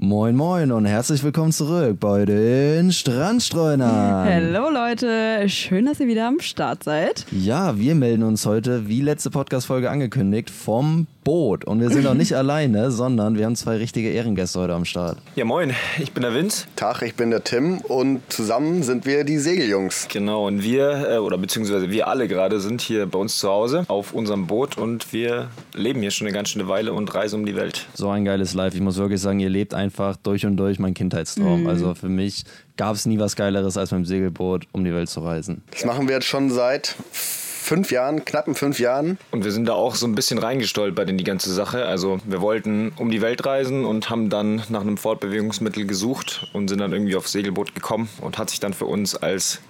Moin Moin und herzlich willkommen zurück bei den Strandstreunern. Hallo Leute, schön, dass ihr wieder am Start seid. Ja, wir melden uns heute, wie letzte Podcast-Folge angekündigt, vom Boot. Und wir sind auch nicht alleine, sondern wir haben zwei richtige Ehrengäste heute am Start. Ja, moin, ich bin der Vince. Tag, ich bin der Tim und zusammen sind wir die Segeljungs. Genau, und wir, äh, oder beziehungsweise wir alle gerade, sind hier bei uns zu Hause auf unserem Boot und wir leben hier schon eine ganz schöne Weile und reisen um die Welt. So ein geiles Life. Ich muss wirklich sagen, ihr lebt einfach durch und durch mein Kindheitstraum. Also für mich gab es nie was Geileres, als mit dem Segelboot um die Welt zu reisen. Das machen wir jetzt schon seit fünf Jahren, knappen fünf Jahren. Und wir sind da auch so ein bisschen reingestolpert in die ganze Sache. Also wir wollten um die Welt reisen und haben dann nach einem Fortbewegungsmittel gesucht und sind dann irgendwie aufs Segelboot gekommen und hat sich dann für uns als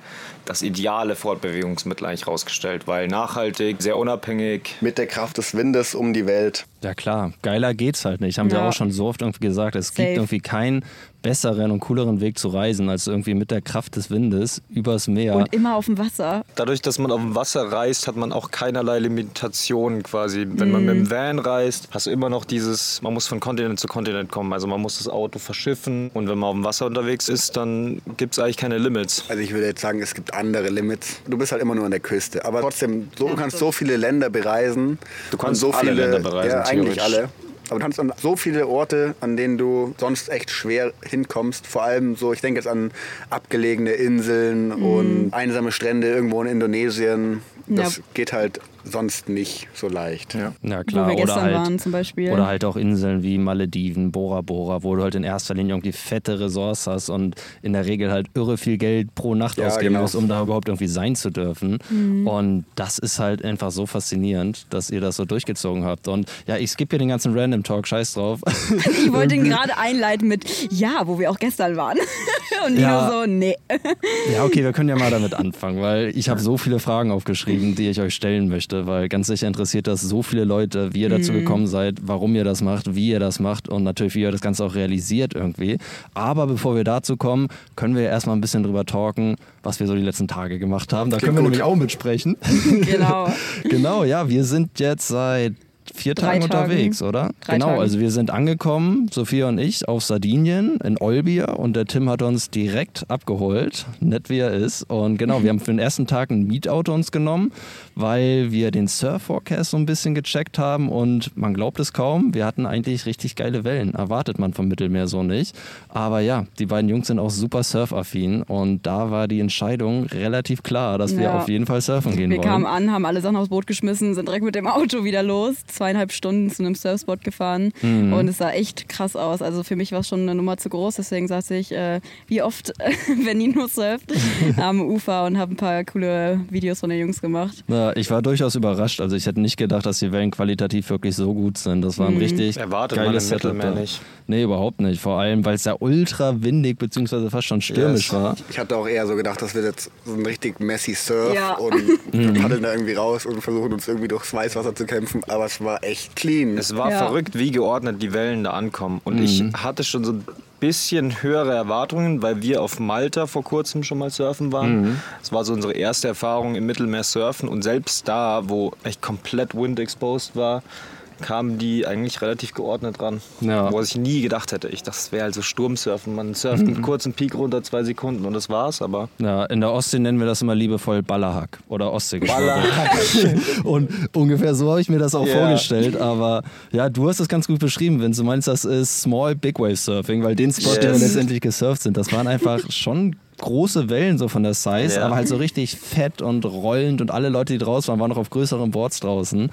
das ideale Fortbewegungsmittel eigentlich rausgestellt, weil nachhaltig, sehr unabhängig. Mit der Kraft des Windes um die Welt. Ja klar, geiler geht's halt nicht. Haben wir Ja. auch schon so oft irgendwie gesagt. Es Safe. gibt irgendwie keinen besseren und cooleren Weg zu reisen, als irgendwie mit der Kraft des Windes übers Meer. Und immer auf dem Wasser. Dadurch, dass man auf dem Wasser reist, hat man auch keinerlei Limitationen quasi. Wenn man mit dem Van reist, hast du immer noch dieses, man muss von Kontinent zu Kontinent kommen. Also man muss das Auto verschiffen und wenn man auf dem Wasser unterwegs ist, dann gibt es eigentlich keine Limits. Also ich würde jetzt sagen, es gibt andere Limits. Du bist halt immer nur an der Küste. Aber trotzdem, so, du kannst so viele Länder bereisen. Du kannst so alle viele, Länder bereisen, Ja, eigentlich alle. Aber du kannst an so viele Orte, an denen du sonst echt schwer hinkommst. Vor allem so, ich denke jetzt an abgelegene Inseln und einsame Strände irgendwo in Indonesien. Das Ja. geht halt sonst nicht so leicht. Ja. Ja klar, Wo wir oder gestern halt, waren zum Beispiel. Oder halt auch Inseln wie Malediven, Bora Bora, wo du halt in erster Linie irgendwie fette Ressorts hast und in der Regel halt irre viel Geld pro Nacht Ja, ausgeben genau. musst, um da überhaupt irgendwie sein zu dürfen. Und das ist halt einfach so faszinierend, dass ihr das so durchgezogen habt. Und ja, ich skippe hier den ganzen Random Talk, scheiß drauf. ich wollte ihn gerade einleiten mit Ja, wo wir auch gestern waren. Und Nino Ja. so, nee. Ja, okay, wir können ja mal damit anfangen, weil ich habe so viele Fragen aufgeschrieben, die ich euch stellen möchte, weil ganz sicher interessiert das so viele Leute, wie ihr dazu gekommen seid, warum ihr das macht, wie ihr das macht und natürlich, wie ihr das Ganze auch realisiert irgendwie. Aber bevor wir dazu kommen, können wir ja erstmal ein bisschen drüber talken, was wir so die letzten Tage gemacht haben. Da können wir gut. nämlich auch mitsprechen. Genau. genau, ja, wir sind jetzt seit vier Drei Tagen Tagen. unterwegs, oder? Drei genau, Tagen. also wir sind angekommen, Sophia und ich, auf Sardinien in Olbia und der Tim hat uns direkt abgeholt, nett wie er ist. Und genau, wir haben für den ersten Tag ein Mietauto uns genommen, weil wir den Surf-Forecast so ein bisschen gecheckt haben und man glaubt es kaum, wir hatten eigentlich richtig geile Wellen. Erwartet man vom Mittelmeer so nicht. Aber ja, die beiden Jungs sind auch super surfaffin und da war die Entscheidung relativ klar, dass wir Ja. auf jeden Fall surfen gehen Wir wollen. kamen an, haben alle Sachen aufs Boot geschmissen, sind direkt mit dem Auto wieder los. Zweieinhalb Stunden zu einem Surfspot gefahren. Mhm. Und es sah echt krass aus. Also für mich war es schon eine Nummer zu groß. Deswegen saß ich, äh, wie oft, wenn Nino surft, am Ufer und habe ein paar coole Videos von den Jungs gemacht. Ja, ich war durchaus überrascht. Also ich hätte nicht gedacht, dass die Wellen qualitativ wirklich so gut sind. Das war ein richtig Erwartet man im geiles Setup Mittelmeer nicht. Nee, überhaupt nicht. Vor allem, weil es ja ultra windig bzw. fast schon stürmisch Yes. war. Ich hatte auch eher so gedacht, das wird jetzt so ein richtig messy Surf Ja. und wir paddeln da irgendwie raus und versuchen uns irgendwie durchs Weißwasser zu kämpfen. Aber es war echt clean. Es war Ja. verrückt, wie geordnet die Wellen da ankommen. Und ich hatte schon so ein bisschen höhere Erwartungen, weil wir auf Malta vor kurzem schon mal surfen waren. Es war so unsere erste Erfahrung im Mittelmeer surfen. Und selbst da, wo echt komplett wind exposed war, kamen die eigentlich relativ geordnet ran. Ja. Wo ich nie gedacht hätte. Ich dachte, es wäre halt so Sturmsurfen. Man surft einen kurzen Peak runter, zwei Sekunden und das war's. Aber Ja, in der Ostsee nennen wir das immer liebevoll Ballerhack oder Ostseegeschwader. Und ungefähr so habe ich mir das auch Ja. vorgestellt. Aber ja, du hast es ganz gut beschrieben, wenn du meinst, das ist Small Big Wave Surfing, weil den Spot, den wir Yes. letztendlich gesurft sind, das waren einfach schon große Wellen so von der Size, Ja. aber halt so richtig fett und rollend und alle Leute, die draußen waren, waren noch auf größeren Boards draußen.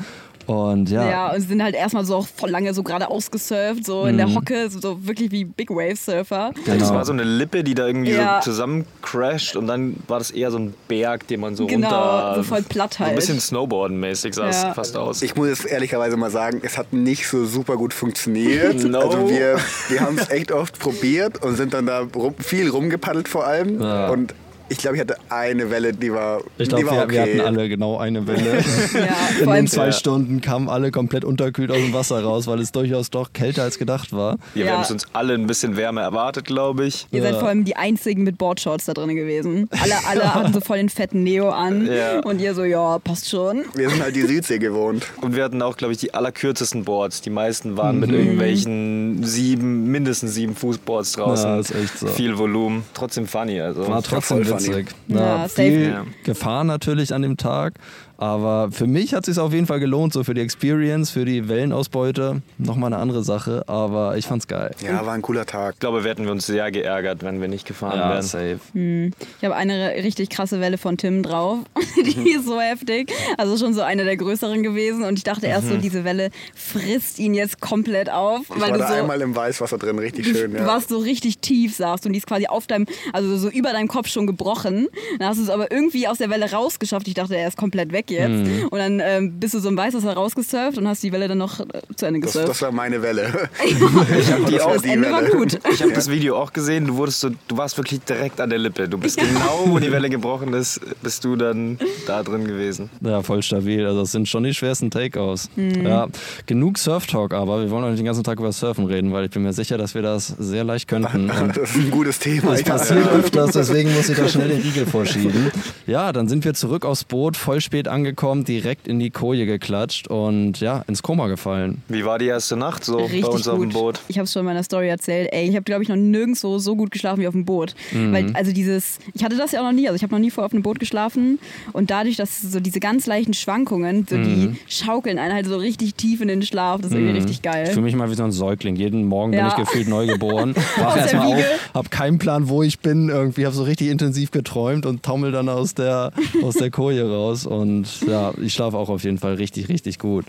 Und ja, Ja, und sind halt erstmal so auch voll lange so geradeaus gesurft, so in der Hocke, so, so wirklich wie Big Wave Surfer. das genau. war so eine Lippe, die da irgendwie Ja. so zusammencrasht. Und dann war das eher so ein Berg, den man so Genau, runter... so voll platt So ein halt. bisschen Snowboarden-mäßig sah Ja. es fast aus. Ich muss jetzt ehrlicherweise mal sagen, es hat nicht so super gut funktioniert. No. Also wir, wir haben es echt oft probiert und sind dann da rum, viel rumgepaddelt vor allem. Ja. Und ich glaube, ich hatte eine Welle, die war, ich glaube, wir, okay. wir hatten alle genau eine Welle. Ja, In den zwei Ja. Stunden kamen alle komplett unterkühlt aus dem Wasser raus, weil es durchaus doch kälter als gedacht war. Ja, wir haben es uns alle ein bisschen wärmer erwartet, glaube ich. Ihr seid vor allem die einzigen mit Boardshorts da drin gewesen. Alle, alle hatten so voll den fetten Neo an. Ja. Und ihr so, ja, passt schon. Wir sind halt die Südsee gewohnt. Und wir hatten auch, glaube ich, die allerkürzesten Boards. Die meisten waren Mhm. mit irgendwelchen sieben, mindestens sieben Fußboards draußen. Ja, ist echt so. Viel Volumen. Trotzdem funny. Also. War trotzdem funny. Witzig. Ja, Ja, safe. viel. Gefahr natürlich an dem Tag. Aber für mich hat es sich auf jeden Fall gelohnt, so für die Experience, für die Wellenausbeute. Nochmal eine andere Sache, aber ich fand's geil. Ja, war ein cooler Tag. Ich glaube, wir hätten wir uns sehr geärgert, wenn wir nicht gefahren wären. safe. Ich habe eine richtig krasse Welle von Tim drauf. Die ist so heftig. Also schon so eine der größeren gewesen. Und ich dachte erst so, diese Welle frisst ihn jetzt komplett auf. Ich weil war du da so, einmal im Weißwasser drin, richtig schön. du Ja. warst so richtig tief, saßt und die ist quasi auf deinem, also so über deinem Kopf schon gebrochen. Dann hast du es aber irgendwie aus der Welle rausgeschafft. Ich dachte, er ist komplett weg jetzt. Mhm. Und dann ähm, bist du so im Weißwasser rausgesurft und hast die Welle dann noch äh, zu Ende Das, gesurft. das war meine Welle. Die auch, das Ende war gut. ich habe das Video auch gesehen. Du wurdest so, du warst wirklich direkt an der Lippe. Du bist genau, wo die Welle gebrochen ist, bist du dann da drin gewesen. Ja, voll stabil. Also das sind schon die schwersten Takeoffs. Mhm. Ja, genug Surf-Talk, aber wir wollen auch nicht den ganzen Tag über Surfen reden, weil ich bin mir sicher, dass wir das sehr leicht könnten. Und Das ist ein gutes Thema. Das ja. passiert öfters, deswegen muss ich da schnell den Riegel vorschieben. Ja, dann sind wir zurück aufs Boot, voll spät angekommen, direkt in die Koje geklatscht und ja, ins Koma gefallen. Wie war die erste Nacht so Richtig bei uns gut. auf dem Boot? Ich habe es schon in meiner Story erzählt. Ey, ich habe glaube ich noch nirgendwo so gut geschlafen wie auf dem Boot. Mhm. Weil also dieses, ich hatte das ja auch noch nie. Also ich habe noch nie vorher auf einem Boot geschlafen und dadurch, dass so diese ganz leichten Schwankungen, so Mhm. die schaukeln einen halt so richtig tief in den Schlaf. Das ist irgendwie richtig Ich geil. fühle mich mal wie so ein Säugling. Jeden Morgen Ja. bin ich gefühlt neu geboren. Wach erstmal auf, Wiege. hab keinen Plan, wo ich bin. Irgendwie habe so richtig intensiv geträumt und taumel dann aus der, aus der Koje raus. Und ja, ich schlafe auch auf jeden Fall richtig, richtig gut.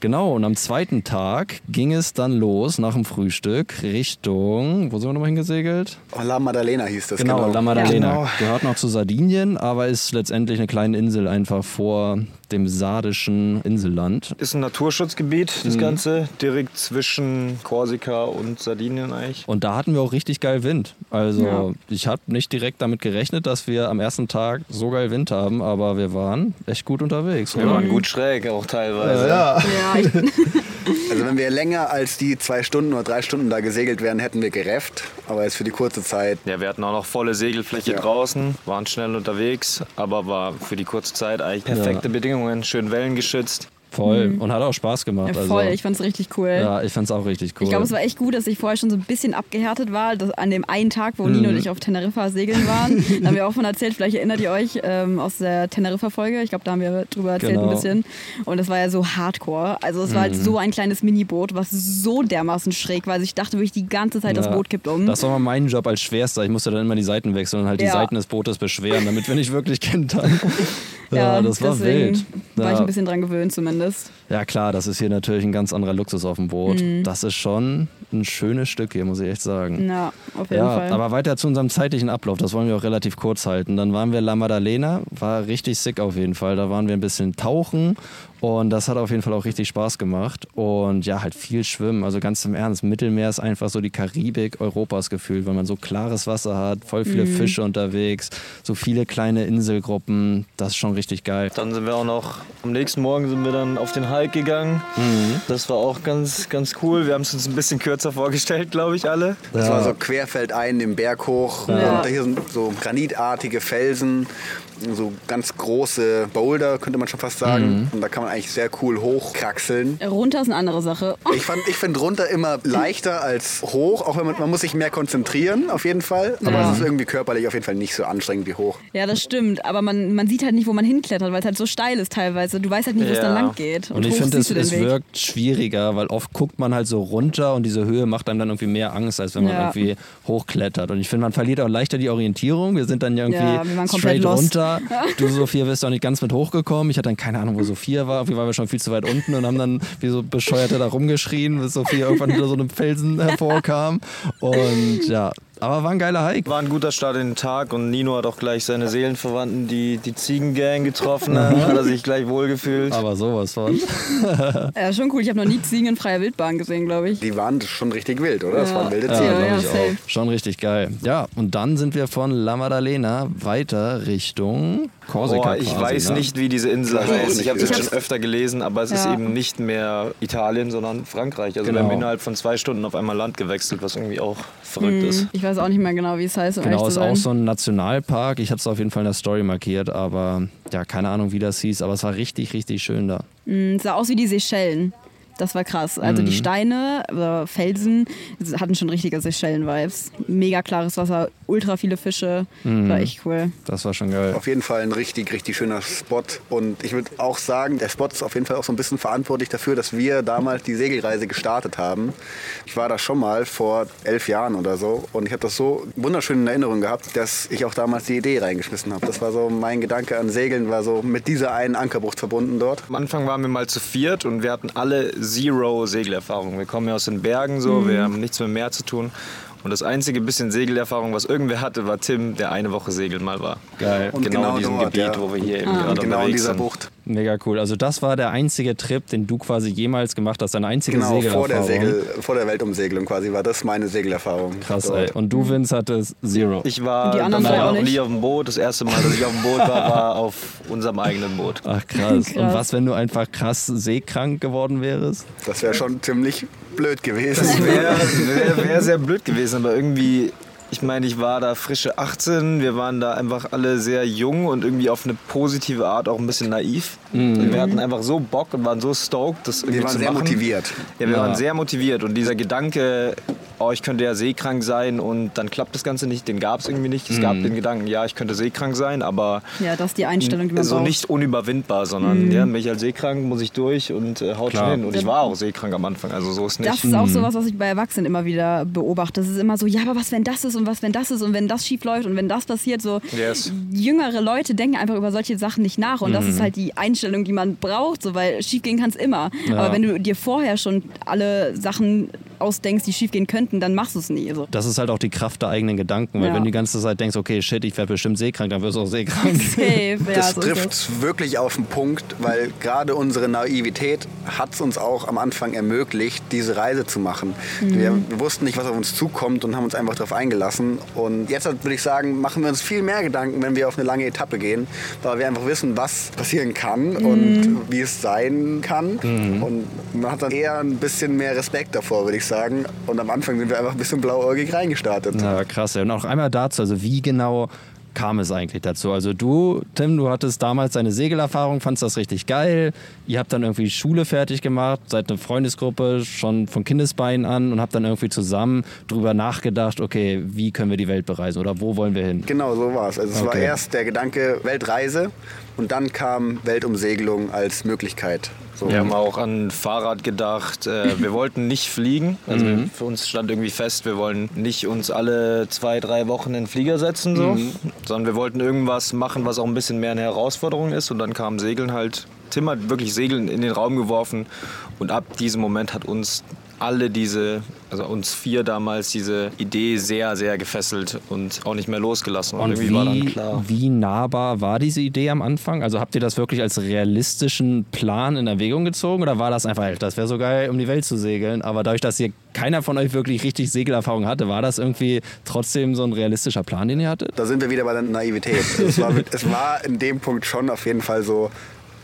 Genau, und am zweiten Tag ging es dann los nach dem Frühstück Richtung, wo sind wir nochmal hingesegelt? Oh, La Maddalena hieß das. Genau, Genau, La Maddalena. Genau. Gehört noch zu Sardinien, aber ist letztendlich eine kleine Insel einfach vor dem sardischen Inselland. Ist ein Naturschutzgebiet, das Mhm. Ganze. Direkt zwischen Korsika und Sardinien eigentlich. Und da hatten wir auch richtig geil Wind. Also Ja. ich habe nicht direkt damit gerechnet, dass wir am ersten Tag so geil Wind haben, aber wir waren echt gut unterwegs. Wir oder? waren gut schräg auch teilweise. ja. Ja, Also wenn wir länger als die zwei Stunden oder drei Stunden da gesegelt wären, hätten wir gerefft. Aber jetzt für die kurze Zeit. Ja, wir hatten auch noch volle Segelfläche Ja. draußen, waren schnell unterwegs, aber war für die kurze Zeit eigentlich perfekte Bedingungen, schön wellengeschützt. Voll. Und hat auch Spaß gemacht. ja, voll, also, ich fand's richtig cool. ja, ich fand's auch richtig cool. Ich glaube, es war echt gut, dass ich vorher schon so ein bisschen abgehärtet war. Dass an dem einen Tag, wo Mhm. Nino und ich auf Teneriffa segeln waren, da haben wir auch von erzählt, vielleicht erinnert ihr euch ähm, aus der Teneriffa-Folge. Ich glaube, da haben wir drüber erzählt Genau. ein bisschen. Und das war ja so hardcore. Also es war halt Mhm. so ein kleines Miniboot, was so dermaßen schräg war. Also ich dachte wirklich die ganze Zeit, das Ja. Boot kippt um. Das war mal mein Job als Schwerster. Ich musste dann immer die Seiten wechseln und halt die Ja. Seiten des Bootes beschweren, damit wir nicht wirklich kentern. Ja, das war wild. War ich ein bisschen dran gewöhnt zumindest. Ja klar, das ist hier natürlich ein ganz anderer Luxus auf dem Boot. Mhm. Das ist schon ein schönes Stück hier, muss ich echt sagen. Ja, auf jeden Ja, Fall. aber weiter zu unserem zeitlichen Ablauf, das wollen wir auch relativ kurz halten. Dann waren wir La Maddalena, war richtig sick auf jeden Fall. Da waren wir ein bisschen tauchen und das hat auf jeden Fall auch richtig Spaß gemacht. Und ja, halt viel schwimmen, also ganz im Ernst. Mittelmeer ist einfach so die Karibik Europas gefühlt, weil man so klares Wasser hat, voll viele Mhm. Fische unterwegs, so viele kleine Inselgruppen. Das ist schon richtig geil. Dann sind wir auch noch, am nächsten Morgen sind wir dann auf den Hike gegangen. Das war auch ganz, ganz cool. Wir haben es uns ein bisschen kürzer vorgestellt, glaube ich, alle. Das war so querfeldein den Berg hoch. Ja. Und hier sind so granitartige Felsen, so ganz große Boulder, könnte man schon fast sagen. Und da kann man eigentlich sehr cool hochkraxeln. Runter ist eine andere Sache. Ich, fand- ich finde runter immer leichter als hoch, auch wenn man, man muss sich mehr konzentrieren, auf jeden Fall. Aber Ja. es ist irgendwie körperlich auf jeden Fall nicht so anstrengend wie hoch. Ja, das stimmt. Aber man, man sieht halt nicht, wo man hinklettert, weil es halt so steil ist teilweise. Du weißt halt nicht, wo es Ja. dann lang geht. Und ich hoch finde, es, es wirkt schwieriger, weil oft guckt man halt so runter und diese Höhe macht einem dann irgendwie mehr Angst, als wenn man Ja. irgendwie hochklettert. Und ich finde, man verliert auch leichter die Orientierung. Wir sind dann ja irgendwie straight lost. Runter. Du, Sophia, bist auch nicht ganz mit hochgekommen. Ich hatte dann keine Ahnung, wo Sophia war. Irgendwie waren wir schon viel zu weit unten und haben dann wie so Bescheuerte da rumgeschrien, bis Sophia irgendwann hinter so einem Felsen hervorkam. Und ja, aber war ein geiler Hike. War ein guter Start in den Tag und Nino hat auch gleich seine Seelenverwandten, die, die Ziegengang getroffen. Da hat er sich gleich wohlgefühlt. Aber sowas von. Ja, schon cool. Ich habe noch nie Ziegen in freier Wildbahn gesehen, glaube ich. Die waren schon richtig wild, oder? Das Ja. waren wilde Ja, glaub ja, ich safe. auch. Schon richtig geil. Ja, und dann sind wir von La Maddalena weiter Richtung Korsika. Boah, ich quasi, weiß ne? nicht, wie diese Insel heißt. Ich habe es schon öfter gelesen, aber es ist Ja. eben nicht mehr Italien, sondern Frankreich. Also Genau. wir haben innerhalb von zwei Stunden auf einmal Land gewechselt, was irgendwie auch verrückt ist. Ich weiß auch nicht mehr genau, wie es heißt. Um Genau, ist auch so ein Nationalpark. Ich habe es auf jeden Fall in der Story markiert, aber ja, keine Ahnung, wie das hieß, aber es war richtig, richtig schön da. Mm, sah aus wie die Seychellen. Das war krass. Also Mhm. die Steine, oder Felsen hatten schon richtige Seychellen-Vibes. Mega klares Wasser, ultra viele Fische. Mhm. War echt cool. Das war schon geil. Auf jeden Fall ein richtig, richtig schöner Spot. Und ich würde auch sagen, der Spot ist auf jeden Fall auch so ein bisschen verantwortlich dafür, dass wir damals die Segelreise gestartet haben. Ich war da schon mal vor elf Jahren oder so. Und ich habe das so wunderschön in Erinnerung gehabt, dass ich auch damals die Idee reingeschmissen habe. Das war so mein Gedanke an Segeln, war so mit dieser einen Ankerbucht verbunden dort. Am Anfang waren wir mal zu viert und wir hatten alle Zero Segelerfahrung. Wir kommen ja aus den Bergen so, wir haben nichts mit dem Meer zu tun. Und das einzige bisschen Segelerfahrung, was irgendwer hatte, war Tim, der eine Woche segeln mal war. Geil. Und genau, genau in diesem dort, Gebiet, ja. wo wir hier eben Ah. gerade Und genau in unterwegs dieser sind. Bucht. Mega cool. Also das war der einzige Trip, den du quasi jemals gemacht hast, deine einzige Genau, vor Segelerfahrung. der, Segel, vor der Weltumsegelung quasi war das meine Segelerfahrung. Krass, dort. ey. Und du, Vince, hattest Zero. Ich war Und die anderen auch noch nicht? nie auf dem Boot. Das erste Mal, dass ich auf dem Boot war, war auf unserem eigenen Boot. Ach krass. Und Krass. was, wenn du einfach krass seekrank geworden wärst? Das wäre schon ziemlich blöd gewesen. Das wäre wär, wär sehr blöd gewesen, aber irgendwie, ich meine, ich war da frische 18, wir waren da einfach alle sehr jung und irgendwie auf eine positive Art auch ein bisschen naiv. Wir hatten einfach so Bock und waren so stoked, das irgendwie Wir waren zu sehr machen. motiviert. Ja, wir Ja. waren sehr motiviert und dieser Gedanke, oh, ich könnte ja seekrank sein und dann klappt das Ganze nicht, den gab es irgendwie nicht. Es gab den Gedanken, ja, ich könnte seekrank sein, aber Ja, das ist die Einstellung, die man so braucht. nicht unüberwindbar, sondern ja, bin ich halt seekrank, muss ich durch und äh, haut Klar. schon hin. Und ich war auch seekrank am Anfang, also so ist nicht. Das ist auch sowas, was ich bei Erwachsenen immer wieder beobachte. Das ist immer so, ja, aber was, wenn das ist und was, wenn das ist und wenn das schief läuft und wenn das passiert, so Yes. jüngere Leute denken einfach über solche Sachen nicht nach und das ist halt die Einstellung, die man braucht, so, weil schief gehen kann es immer. Aber wenn du dir vorher schon alle Sachen ausdenkst, die schief gehen könnten, dann machst du es nie. So. Das ist halt auch die Kraft der eigenen Gedanken, weil Ja. wenn du die ganze Zeit denkst, okay, shit, ich werde bestimmt seekrank, dann wirst du auch seekrank. Safe, ja, Das so trifft wirklich auf den Punkt, weil gerade unsere Naivität hat es uns auch am Anfang ermöglicht, diese Reise zu machen. Wir, wir wussten nicht, was auf uns zukommt und haben uns einfach darauf eingelassen. Und jetzt würde ich sagen, machen wir uns viel mehr Gedanken, wenn wir auf eine lange Etappe gehen, weil wir einfach wissen, was passieren kann und wie es sein kann. Und man hat dann eher ein bisschen mehr Respekt davor, würde ich sagen. Und am Anfang sind wir einfach ein bisschen blauäugig reingestartet. Na krass. Und auch einmal dazu, also wie genau kam es eigentlich dazu? Also du, Tim, du hattest damals deine Segelerfahrung, fandst das richtig geil. Ihr habt dann irgendwie Schule fertig gemacht, seid eine Freundesgruppe schon von Kindesbeinen an und habt dann irgendwie zusammen drüber nachgedacht, okay, wie können wir die Welt bereisen oder wo wollen wir hin? Genau, so war es. Also es war Okay. erst der Gedanke Weltreise und dann kam Weltumsegelung als Möglichkeit. So. Wir haben auch an Fahrrad gedacht. Äh, wir wollten nicht fliegen. Also für uns stand irgendwie fest, wir wollen nicht uns alle zwei, drei Wochen in den Flieger setzen, so, sondern wir wollten irgendwas machen, was auch ein bisschen mehr eine Herausforderung ist. Und dann kam Segeln halt. Tim hat wirklich Segeln in den Raum geworfen und ab diesem Moment hat uns alle diese, also uns vier damals, diese Idee sehr, sehr gefesselt und auch nicht mehr losgelassen. Und irgendwie war dann wie, klar. wie nahbar war diese Idee am Anfang? Also habt ihr das wirklich als realistischen Plan in Erwägung gezogen oder war das einfach, das wäre so geil, um die Welt zu segeln, aber dadurch, dass ihr keiner von euch wirklich richtig Segelerfahrung hatte, war das irgendwie trotzdem so ein realistischer Plan, den ihr hattet? Da sind wir wieder bei der Naivität. es, war, es war in dem Punkt schon auf jeden Fall so,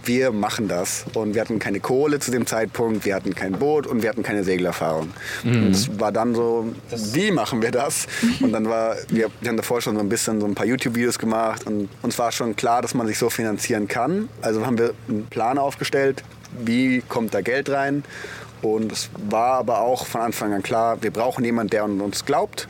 wir machen das. Und wir hatten keine Kohle zu dem Zeitpunkt, wir hatten kein Boot und wir hatten keine Segelerfahrung. Und es war dann so, wie machen wir das? Und dann war, wir, wir haben davor schon so ein bisschen so ein paar YouTube-Videos gemacht und uns war schon klar, dass man sich so finanzieren kann. Also haben wir einen Plan aufgestellt, wie kommt da Geld rein. Und es war aber auch von Anfang an klar, wir brauchen jemanden, der an uns glaubt,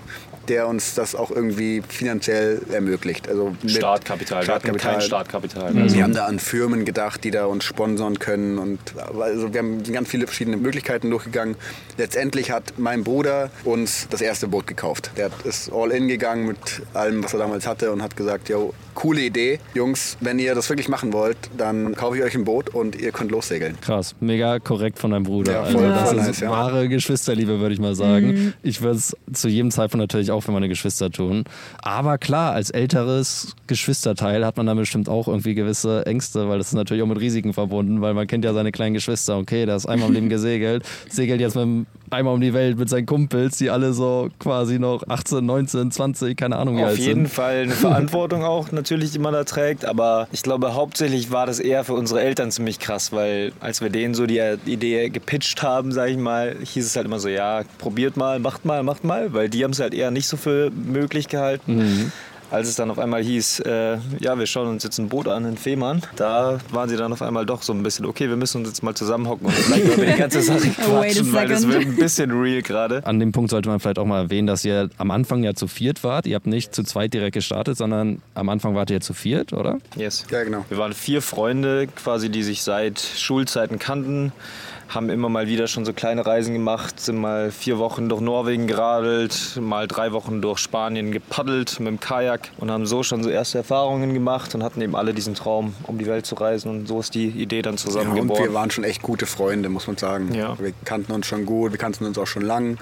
der uns das auch irgendwie finanziell ermöglicht. Also Startkapital. Wir hatten kein Startkapital. wir haben da an Firmen gedacht, die da uns sponsern können. Und also wir haben ganz viele verschiedene Möglichkeiten durchgegangen. Letztendlich hat mein Bruder uns das erste Boot gekauft. Der ist all in gegangen mit allem, was er damals hatte und hat gesagt, yo, coole Idee. Jungs, wenn ihr das wirklich machen wollt, dann kaufe ich euch ein Boot und ihr könnt lossegeln. Krass, mega korrekt von deinem Bruder. Ja, also voll- das voll ist nice, ja. wahre Geschwisterliebe, würde ich mal sagen. Ich würde es zu jedem Zeitpunkt natürlich auch für meine Geschwister tun. Aber klar, als älteres Geschwisterteil hat man dann bestimmt auch irgendwie gewisse Ängste, weil das ist natürlich auch mit Risiken verbunden, weil man kennt ja seine kleinen Geschwister. Okay, der ist einmal im Leben gesegelt, segelt jetzt mit dem, einmal um die Welt mit seinen Kumpels, die alle so quasi noch 18, 19, 20, keine Ahnung wie Auf alt jeden sind. Fall eine Verantwortung auch natürlich, die man da trägt. Aber ich glaube, hauptsächlich war das eher für unsere Eltern ziemlich krass, weil als wir denen so die Idee gepitcht haben, sage ich mal, hieß es halt immer so, ja, probiert mal, macht mal, macht mal, weil die haben es halt eher nicht so für möglich gehalten. Als es dann auf einmal hieß, äh, ja, wir schauen uns jetzt ein Boot an in Fehmarn, da waren sie dann auf einmal doch so ein bisschen, okay, wir müssen uns jetzt mal zusammenhocken und vielleicht über die ganze Sache quatschen, weil das wird ein bisschen real gerade. An dem Punkt sollte man vielleicht auch mal erwähnen, dass ihr am Anfang ja zu viert wart. Ihr habt nicht zu zweit direkt gestartet, sondern am Anfang wart ihr zu viert, oder? Yes. Ja, genau. Wir waren vier Freunde, quasi, die sich seit Schulzeiten kannten, haben immer mal wieder schon so kleine Reisen gemacht, sind mal vier Wochen durch Norwegen geradelt, mal drei Wochen durch Spanien gepaddelt mit dem Kajak und haben so schon so erste Erfahrungen gemacht und hatten eben alle diesen Traum, um die Welt zu reisen und so ist die Idee dann Ja, zusammen und wir waren schon echt gute Freunde, muss man sagen. Ja. Wir kannten uns schon gut, wir kannten uns auch schon lang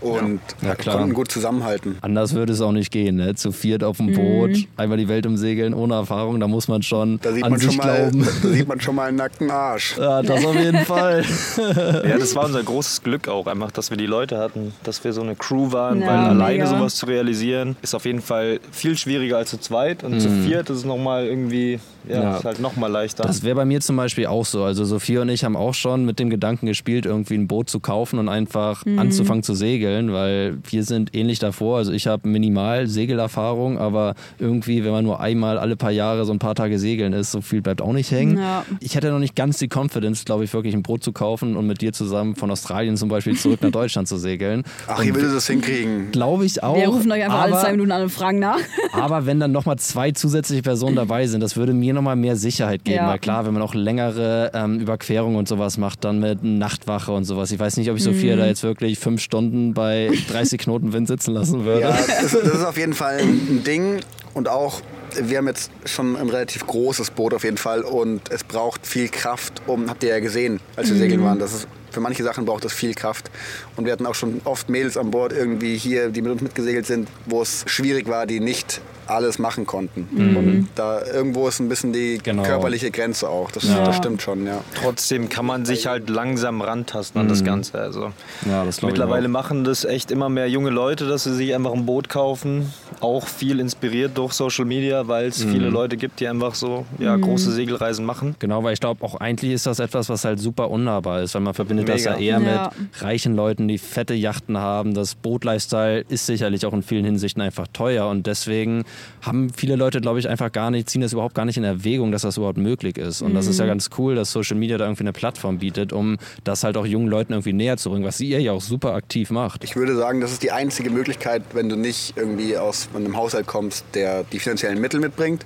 und Ja, klar. konnten gut zusammenhalten. Anders würde es auch nicht gehen, ne? Zu viert auf dem Boot, einmal die Welt umsegeln, ohne Erfahrung, da muss man schon Da sieht, an man sich schon mal, glauben. da sieht man schon mal einen nackten Arsch. Ja, das auf jeden Fall. Ja, das war unser großes Glück auch, einfach, dass wir die Leute hatten, dass wir so eine Crew waren, Ja, weil alleine mega. sowas zu realisieren, ist auf jeden Fall viel schwieriger als zu zweit und zu viert ist es nochmal irgendwie, ja, Ja. ist halt nochmal leichter. Das wäre bei mir zum Beispiel auch so. Also Sophia und ich haben auch schon mit dem Gedanken gespielt, irgendwie ein Boot zu kaufen und einfach anzufangen zu segeln, weil wir sind ähnlich davor. Also ich habe minimal Segelerfahrung, aber irgendwie, wenn man nur einmal alle paar Jahre so ein paar Tage segeln ist, so viel bleibt auch nicht hängen. Ja. Ich hätte noch nicht ganz die Confidence, glaube ich, wirklich ein Boot zu kaufen und mit dir zusammen von Australien zum Beispiel zurück nach Deutschland zu segeln. Ach, ihr würdet das hinkriegen. Glaube ich auch. Wir rufen euch einfach alle aber- zwei Minuten an und fragen nach. aber wenn dann nochmal zwei zusätzliche Personen dabei sind, das würde mir nochmal mehr Sicherheit geben. Ja. Weil klar, wenn man auch längere ähm, Überquerungen und sowas macht, dann mit Nachtwache und sowas. Ich weiß nicht, ob ich Sophia Mhm. da jetzt wirklich fünf Stunden bei 30 Knoten Wind sitzen lassen würde. Ja, das, das ist auf jeden Fall ein Ding und auch wir haben jetzt schon ein relativ großes Boot auf jeden Fall und es braucht viel Kraft, um, habt ihr ja gesehen, als wir segeln waren, das ist, für manche Sachen braucht es viel Kraft und wir hatten auch schon oft Mädels an Bord irgendwie hier, die mit uns mitgesegelt sind, wo es schwierig war, die nicht alles machen konnten. Und da irgendwo ist ein bisschen die Genau. körperliche Grenze auch. Das, Ja. das stimmt schon, ja. Trotzdem kann man sich halt langsam rantasten an das Ganze. Also Ja, das mittlerweile machen das echt immer mehr junge Leute, dass sie sich einfach ein Boot kaufen. Auch viel inspiriert durch Social Media, weil es viele Leute gibt, die einfach so ja, große Segelreisen machen. Genau, weil ich glaube, auch eigentlich ist das etwas, was halt super unnahbar ist, weil man verbindet das ja Mega. eher Ja. mit reichen Leuten, die fette Yachten haben. Das Boot-Lifestyle ist sicherlich auch in vielen Hinsichten einfach teuer und deswegen haben viele Leute, glaube ich, einfach gar nicht, ziehen das überhaupt gar nicht in Erwägung, dass das überhaupt möglich ist. Und das ist ja ganz cool, dass Social Media da irgendwie eine Plattform bietet, um das halt auch jungen Leuten irgendwie näher zu bringen, was ihr ja auch super aktiv macht. Ich würde sagen, das ist die einzige Möglichkeit, wenn du nicht irgendwie aus einem Haushalt kommst, der die finanziellen Mittel mitbringt,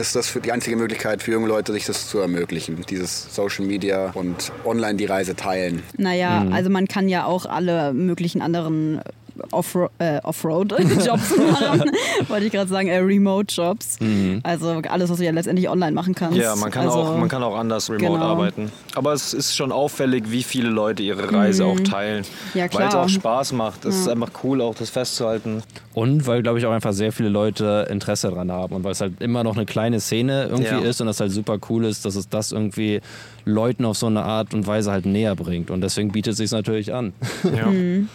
ist das für die einzige Möglichkeit für junge Leute, sich das zu ermöglichen. Dieses Social Media und online die Reise teilen. Naja, also man kann ja auch alle möglichen anderen Offro äh, Offroad-Jobs machen. Wollte ich gerade sagen, äh, Remote-Jobs. Also alles, was du ja letztendlich online machen kannst. Ja, man kann, also, auch, man kann auch anders remote genau. arbeiten. Aber es ist schon auffällig, wie viele Leute ihre Reise auch teilen. Mhm. Ja, Weil es auch Spaß macht. Es ist einfach cool, auch das festzuhalten. Und weil, glaube ich, auch einfach sehr viele Leute Interesse daran haben und weil es halt immer noch eine kleine Szene irgendwie Ja. ist und das halt super cool ist, dass es das irgendwie Leuten auf so eine Art und Weise halt näher bringt. Und deswegen bietet es sich natürlich an. Ja.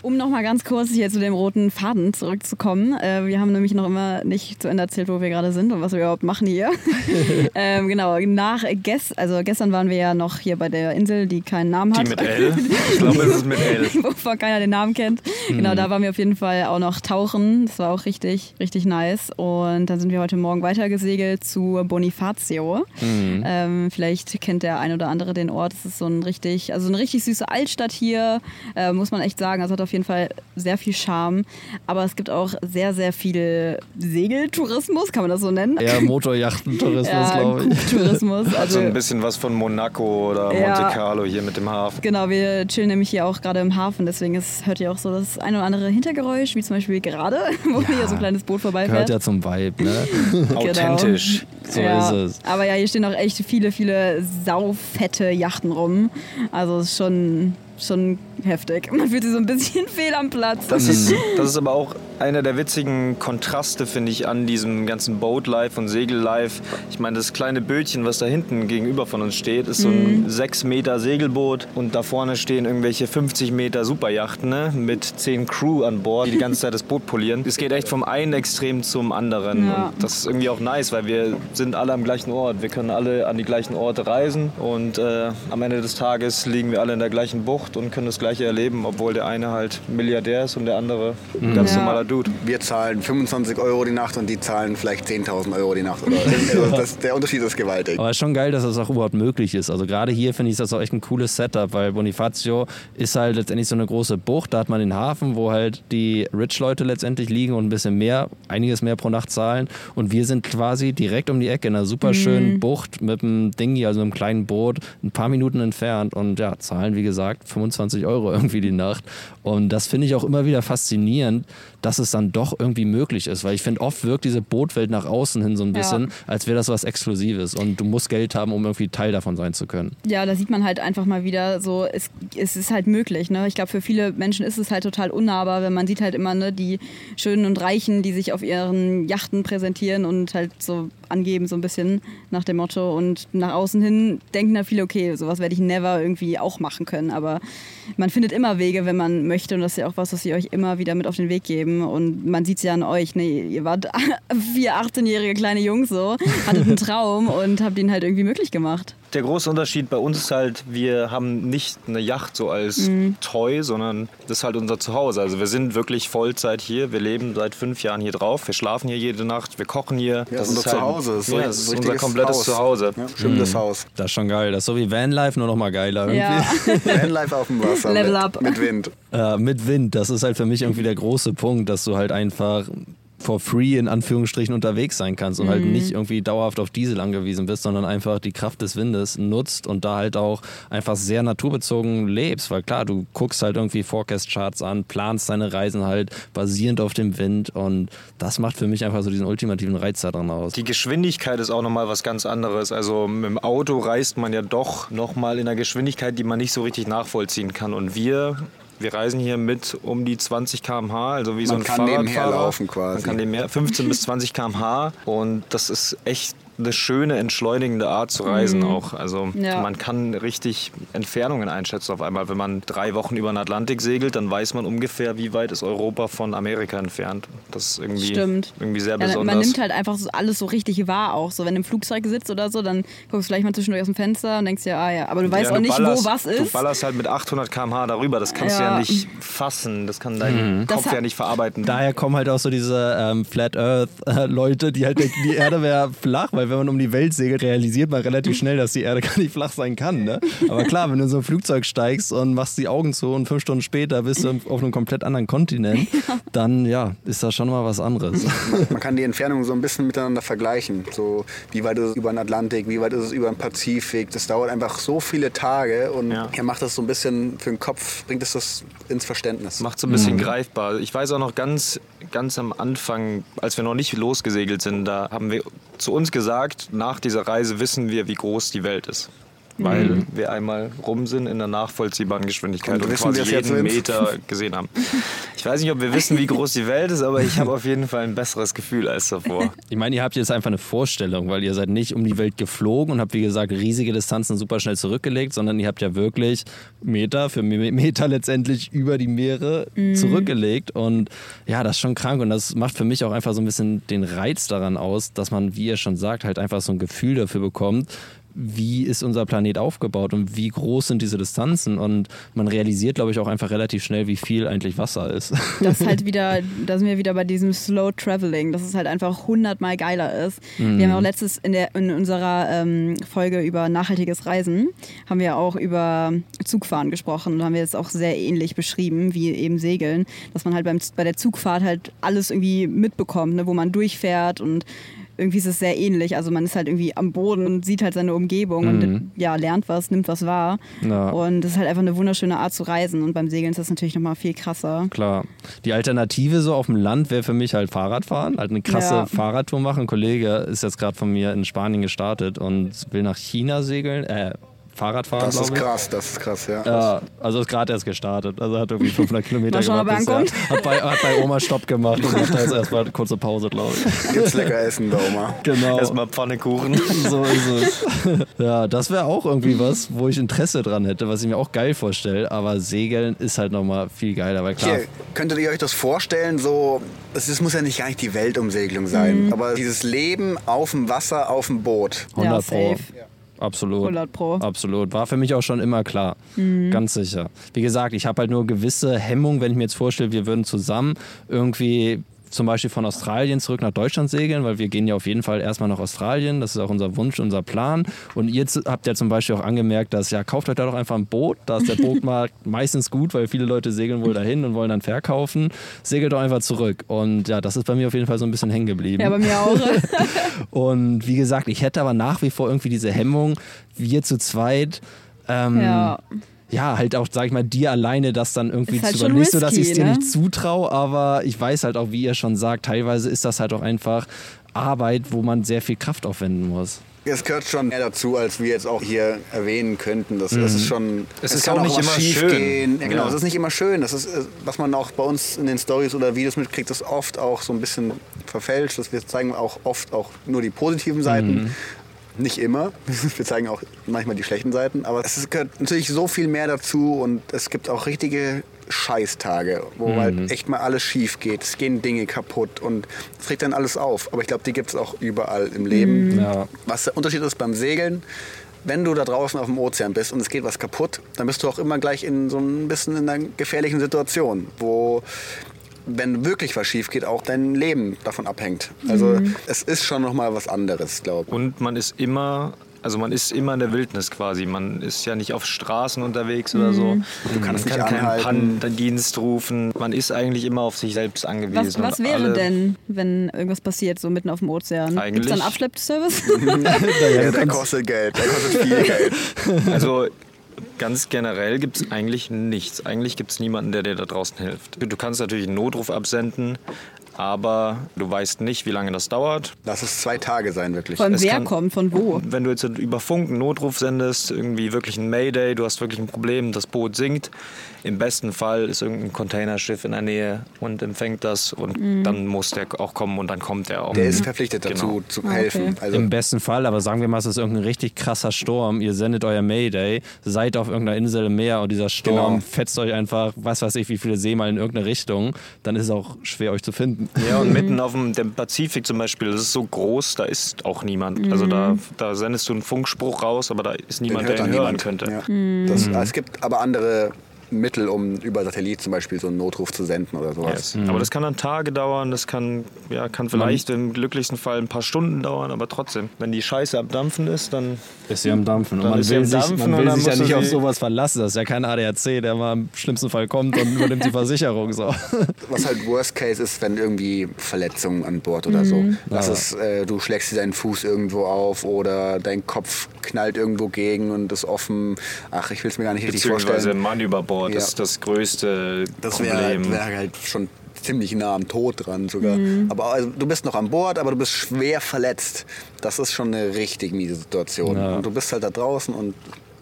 Um nochmal ganz kurz hier zu dem roten Faden zurückzukommen. Äh, wir haben nämlich noch immer nicht zu Ende erzählt, wo wir gerade sind und was wir überhaupt machen hier. ähm, genau, nach gest also gestern waren wir ja noch hier bei der Insel, die keinen Namen Die hat. mit L. Ich glaube, es ist mit L. wovon keiner den Namen kennt. Genau, Mhm. da waren wir auf jeden Fall auch noch tauchen. Das war auch richtig, richtig nice. Und dann sind wir heute Morgen weitergesegelt zu Bonifacio. Mhm. Ähm, vielleicht kennt der ein oder andere den Ort. Es ist so ein richtig, also eine richtig süße Altstadt hier, äh, muss man echt sagen. Also hat auf jeden Fall sehr viel Charme. Aber es gibt auch sehr, sehr viel Segeltourismus, kann man das so nennen? Eher Motorjachtentourismus, Ja, glaube ich. Tourismus. Also so ein bisschen was von Monaco oder Ja. Monte Carlo hier mit dem Hafen. Genau, wir chillen nämlich hier auch gerade im Hafen, deswegen ist, hört ihr auch so das ein oder andere Hintergeräusch, wie zum Beispiel gerade, wo hier so ein kleines Boot Gehört vorbeifährt. ja zum Vibe, ne? Authentisch. So ja. ist es. Aber ja, hier stehen auch echt viele, viele saufette Yachten rum. Also es ist schon, schon heftig. Man fühlt sich so ein bisschen fehl am Platz. Das ist, das ist aber auch einer der witzigen Kontraste, finde ich, an diesem ganzen Boat-Life und Segel-Life. Ich meine, das kleine Bötchen, was da hinten gegenüber von uns steht, ist so ein 6 Meter Segelboot und da vorne stehen irgendwelche 50 Meter Superjachten ne? mit 10 Crew an Bord, die die ganze Zeit das Boot polieren. Es geht echt vom einen Extrem zum anderen Ja. und das ist irgendwie auch nice, weil wir sind alle am gleichen Ort. Wir können alle an die gleichen Orte reisen und äh, am Ende des Tages liegen wir alle in der gleichen Bucht und können das Gleiche erleben, obwohl der eine halt Milliardär ist und der andere ein ganz Ja. normaler Dude. Wir zahlen 25 Euro die Nacht und die zahlen vielleicht 10.000 Euro die Nacht. Oder? Also das, der Unterschied ist gewaltig. Aber es ist schon geil, dass das auch überhaupt möglich ist. Also gerade hier finde ich das auch echt ein cooles Setup, weil Bonifacio ist halt letztendlich so eine große Bucht. Da hat man den Hafen, wo halt die Rich-Leute letztendlich liegen und ein bisschen mehr, einiges mehr pro Nacht zahlen. Und wir sind quasi direkt um die Ecke in einer super schönen Bucht mit einem Dingi, also einem kleinen Boot, ein paar Minuten entfernt und ja, zahlen wie gesagt 25 Euro irgendwie die Nacht. Und das finde ich auch immer wieder faszinierend, dass es dann doch irgendwie möglich ist, weil ich finde, oft wirkt diese Bootwelt nach außen hin so ein Ja. bisschen, als wäre das was Exklusives und du musst Geld haben, um irgendwie Teil davon sein zu können. Ja, da sieht man halt einfach mal wieder so, es, es ist halt möglich. Ne? Ich glaube, für viele Menschen ist es halt total unnahbar, wenn man sieht halt immer ne, die Schönen und Reichen, die sich auf ihren Yachten präsentieren und halt so angeben, so ein bisschen nach dem Motto. Und nach außen hin denken da viele, okay, sowas werde ich never irgendwie auch machen können. Aber man findet immer Wege, wenn man möchte. Und das ist ja auch was, was sie euch immer wieder mit auf den Weg geben. Und man sieht es ja an euch. Ne? Ihr wart vier 18-jährige kleine Jungs so, hattet einen Traum und habt ihn halt irgendwie möglich gemacht. Der große Unterschied bei uns ist halt, wir haben nicht eine Yacht so als Toy, sondern das ist halt unser Zuhause. Also wir sind wirklich Vollzeit hier. Wir leben seit fünf Jahren hier drauf. Wir schlafen hier jede Nacht. Wir kochen hier. Ja, unser Zuhause. Ist so- ja, das ist unser komplettes Haus. Zuhause. Ja, schwimmendes Haus. Das ist schon geil. Das ist so wie Vanlife, nur noch mal geiler irgendwie. Ja. Vanlife auf dem Wasser. Level mit, up. Mit Wind. Äh, mit Wind, das ist halt für mich irgendwie der große Punkt, dass du halt einfach for free in Anführungsstrichen unterwegs sein kannst und halt nicht irgendwie dauerhaft auf Diesel angewiesen bist, sondern einfach die Kraft des Windes nutzt und da halt auch einfach sehr naturbezogen lebst, weil klar, du guckst halt irgendwie Forecast-Charts an, planst deine Reisen halt basierend auf dem Wind und das macht für mich einfach so diesen ultimativen Reiz da dran aus. Die Geschwindigkeit ist auch nochmal was ganz anderes. Also mit dem Auto reist man ja doch nochmal in einer Geschwindigkeit, die man nicht so richtig nachvollziehen kann. Und wir, wir reisen hier mit um die 20 km/h, also wie so Man ein kann nebenher Fahrradfahrer. laufen quasi. Man kann nebenher 15 bis 20 km/h und das ist echt eine schöne, entschleunigende Art zu reisen auch. Also Ja. man kann richtig Entfernungen einschätzen auf einmal. Wenn man drei Wochen über den Atlantik segelt, dann weiß man ungefähr, wie weit ist Europa von Amerika entfernt. Das ist irgendwie, Stimmt. irgendwie sehr Ja, besonders. man nimmt halt einfach so alles so richtig wahr auch. So, wenn du im Flugzeug sitzt oder so, dann guckst du vielleicht mal zwischendurch aus dem Fenster und denkst dir, ah ja, aber du weißt Ja, auch nicht, ballerst, wo was Du ist. ballerst halt mit 800 km/h darüber. Das kannst du Ja. nicht fassen. Das kann dein Das Kopf ja nicht verarbeiten. Daher kommen halt auch so diese ähm, Flat Earth äh, Leute, die halt denken, die Erde wäre flach, weil weil wenn man um die Welt segelt, realisiert man relativ schnell, dass die Erde gar nicht flach sein kann. Ne? Aber klar, wenn du in so ein Flugzeug steigst und machst die Augen zu und fünf Stunden später bist du auf einem komplett anderen Kontinent, dann ja, ist das schon mal was anderes. Man kann die Entfernung so ein bisschen miteinander vergleichen. So, wie weit ist es über den Atlantik, wie weit ist es über den Pazifik. Das dauert einfach so viele Tage und Ja. er macht das so ein bisschen für den Kopf, bringt es das ins Verständnis. Macht so ein bisschen greifbar. Ich weiß auch noch ganz, ganz am Anfang, als wir noch nicht losgesegelt sind, da haben wir zu uns gesagt, nach dieser Reise wissen wir, wie groß die Welt ist. Weil wir einmal rum sind in der nachvollziehbaren Geschwindigkeit Und und, wissen quasi jeden? Meter gesehen haben. Ich weiß nicht, ob wir wissen, wie groß die Welt ist, aber ich habe auf jeden Fall ein besseres Gefühl als davor. Ich meine, ihr habt jetzt einfach eine Vorstellung, weil ihr seid nicht um die Welt geflogen und habt, wie gesagt, riesige Distanzen super schnell zurückgelegt, sondern ihr habt ja wirklich Meter für Me- Meter letztendlich über die Meere zurückgelegt. Und ja, das ist schon krank. Und das macht für mich auch einfach so ein bisschen den Reiz daran aus, dass man, wie ihr schon sagt, halt einfach so ein Gefühl dafür bekommt, wie ist unser Planet aufgebaut und wie groß sind diese Distanzen. Und man realisiert, glaube ich, auch einfach relativ schnell, wie viel eigentlich Wasser ist. Das ist halt wieder, da sind wir wieder bei diesem Slow Traveling, dass es halt einfach hundertmal geiler ist. Wir haben ja auch letztes in, der, in unserer ähm, Folge über nachhaltiges Reisen, haben wir auch über Zugfahren gesprochen und haben wir jetzt auch sehr ähnlich beschrieben, wie eben Segeln, dass man halt beim, bei der Zugfahrt halt alles irgendwie mitbekommt, ne, wo man durchfährt und irgendwie ist es sehr ähnlich. Also man ist halt irgendwie am Boden und sieht halt seine Umgebung und ja, lernt was, nimmt was wahr. Ja. Und das ist halt einfach eine wunderschöne Art zu reisen. Und beim Segeln ist das natürlich nochmal viel krasser. Klar. Die Alternative so auf dem Land wäre für mich halt Fahrradfahren, halt eine krasse Ja. Fahrradtour machen. Ein Kollege ist jetzt gerade von mir in Spanien gestartet und will nach China segeln, äh, Fahrrad fahren, Das ist krass, das ist krass, ja. Ja, also ist gerade erst gestartet. Also hat irgendwie 500 Kilometer er gemacht. bisher. Hat bei, hat bei Oma Stopp gemacht und macht da jetzt erstmal eine kurze Pause, glaube ich. Gibt's lecker Essen da, Oma. Genau. Erstmal Pfannekuchen. So ist es. Ja, das wäre auch irgendwie was, wo ich Interesse dran hätte, was ich mir auch geil vorstelle. Aber Segeln ist halt nochmal viel geiler, weil klar. Hier, könntet ihr euch das vorstellen, so, es ist- muss ja nicht gar nicht die Weltumsegelung sein, aber dieses Leben auf dem Wasser, auf dem Boot. 100 Ja, Pro. safe. Absolut. 100 Pro. Absolut. War für mich auch schon immer klar. Ganz sicher. Wie gesagt, ich habe halt nur gewisse Hemmungen, wenn ich mir jetzt vorstelle, wir würden zusammen irgendwie zum Beispiel von Australien zurück nach Deutschland segeln, weil wir gehen ja auf jeden Fall erstmal nach Australien. Das ist auch unser Wunsch, unser Plan. Und ihr habt ja zum Beispiel auch angemerkt, dass ja, kauft euch da doch einfach ein Boot. Da ist der Bootmarkt meistens gut, weil viele Leute segeln wohl dahin und wollen dann verkaufen. Segelt doch einfach zurück. Und ja, das ist bei mir auf jeden Fall so ein bisschen hängen geblieben. Ja, bei mir auch. Und wie gesagt, ich hätte aber nach wie vor irgendwie diese Hemmung, wir zu zweit. Ähm, ja. Ja, halt auch, sag ich mal, dir alleine das dann irgendwie Ist halt zu schon übernehmen. Nicht so, dass ich es dir ne? nicht zutraue, aber ich weiß halt auch, wie ihr schon sagt, teilweise ist das halt auch einfach Arbeit, wo man sehr viel Kraft aufwenden muss. Es gehört schon mehr dazu, als wir jetzt auch hier erwähnen könnten. Das, das ist schon. Es ist kann auch nicht was immer schief schön. Gehen. Ja, genau, Ja. es ist nicht immer schön. Das ist, äh, was man auch bei uns in den Stories oder Videos mitkriegt, ist oft auch so ein bisschen verfälscht. Dass wir zeigen auch oft auch nur die positiven Seiten. Nicht immer. Wir zeigen auch manchmal die schlechten Seiten. Aber es gehört natürlich so viel mehr dazu und es gibt auch richtige Scheißtage, wo halt echt mal alles schief geht. Es gehen Dinge kaputt und es regt dann alles auf. Aber ich glaube, die gibt es auch überall im Leben. Ja. Was der Unterschied ist beim Segeln, wenn du da draußen auf dem Ozean bist und es geht was kaputt, dann bist du auch immer gleich in so ein bisschen in einer gefährlichen Situation, wo wenn wirklich was schief geht, auch dein Leben davon abhängt. Also es ist schon noch mal was anderes, glaube ich. Und man ist immer, also man ist immer in der Wildnis quasi. Man ist ja nicht auf Straßen unterwegs oder so. Du kannst man nicht kann keinen. Pannendienst rufen. Man ist eigentlich immer auf sich selbst angewiesen. Was, was wäre denn, wenn irgendwas passiert, so mitten auf dem Ozean? Gibt es einen Abschleppservice? Ja, der kostet Geld, der kostet viel Geld. Also ganz generell gibt es eigentlich nichts. Eigentlich gibt es niemanden, der dir da draußen hilft. Du kannst natürlich einen Notruf absenden, aber du weißt nicht, wie lange das dauert. Lass es zwei Tage sein, wirklich. Von Es wer kann- kommt, von wo? Wenn du jetzt über Funk einen Notruf sendest, irgendwie wirklich ein Mayday, du hast wirklich ein Problem, das Boot sinkt. Im besten Fall ist irgendein Containerschiff in der Nähe und empfängt das und dann muss der auch kommen und dann kommt er auch. Der ist verpflichtet dazu, Genau. zu helfen. okay. Also Im besten Fall, aber sagen wir mal, es ist irgendein richtig krasser Sturm. Ihr sendet euer Mayday, seid auf irgendeiner Insel im Meer und dieser Sturm Genau. fetzt euch einfach, was weiß ich, wie viele Seemeilen in irgendeine Richtung. Dann ist es auch schwer, euch zu finden. Ja, und mitten auf dem, Pazifik zum Beispiel, das ist so groß, da ist auch niemand. Also da, da sendest du einen Funkspruch raus, aber da ist niemand, der ihn hören niemand. könnte. Ja. Das, Es gibt aber andere Mittel, um über Satellit zum Beispiel so einen Notruf zu senden oder sowas. Yes. Aber das kann dann Tage dauern, das kann, ja, kann vielleicht im glücklichsten Fall ein paar Stunden dauern, aber trotzdem, wenn die Scheiße am Dampfen ist, dann Ist sie am Dampfen. Und Dann man will am sich, Dampfen man und will sich ja nicht auf sowas verlassen. Das ist ja kein ADAC, der mal im schlimmsten Fall kommt und übernimmt die Versicherung. So. Was halt Worst Case ist, wenn irgendwie Verletzungen an Bord oder so. Das Ja. ist, äh, du schlägst dir deinen Fuß irgendwo auf oder dein Kopf knallt irgendwo gegen und ist offen. Ach, ich will es mir gar nicht richtig beziehungsweise vorstellen. Mann über Bord Ja. ist das größte Das wäre Problem. halt, wär halt schon ziemlich nah am Tod dran sogar. Aber also, du bist noch an Bord, aber du bist schwer verletzt. Das ist schon eine richtig miese Situation. Ja. Und du bist halt da draußen und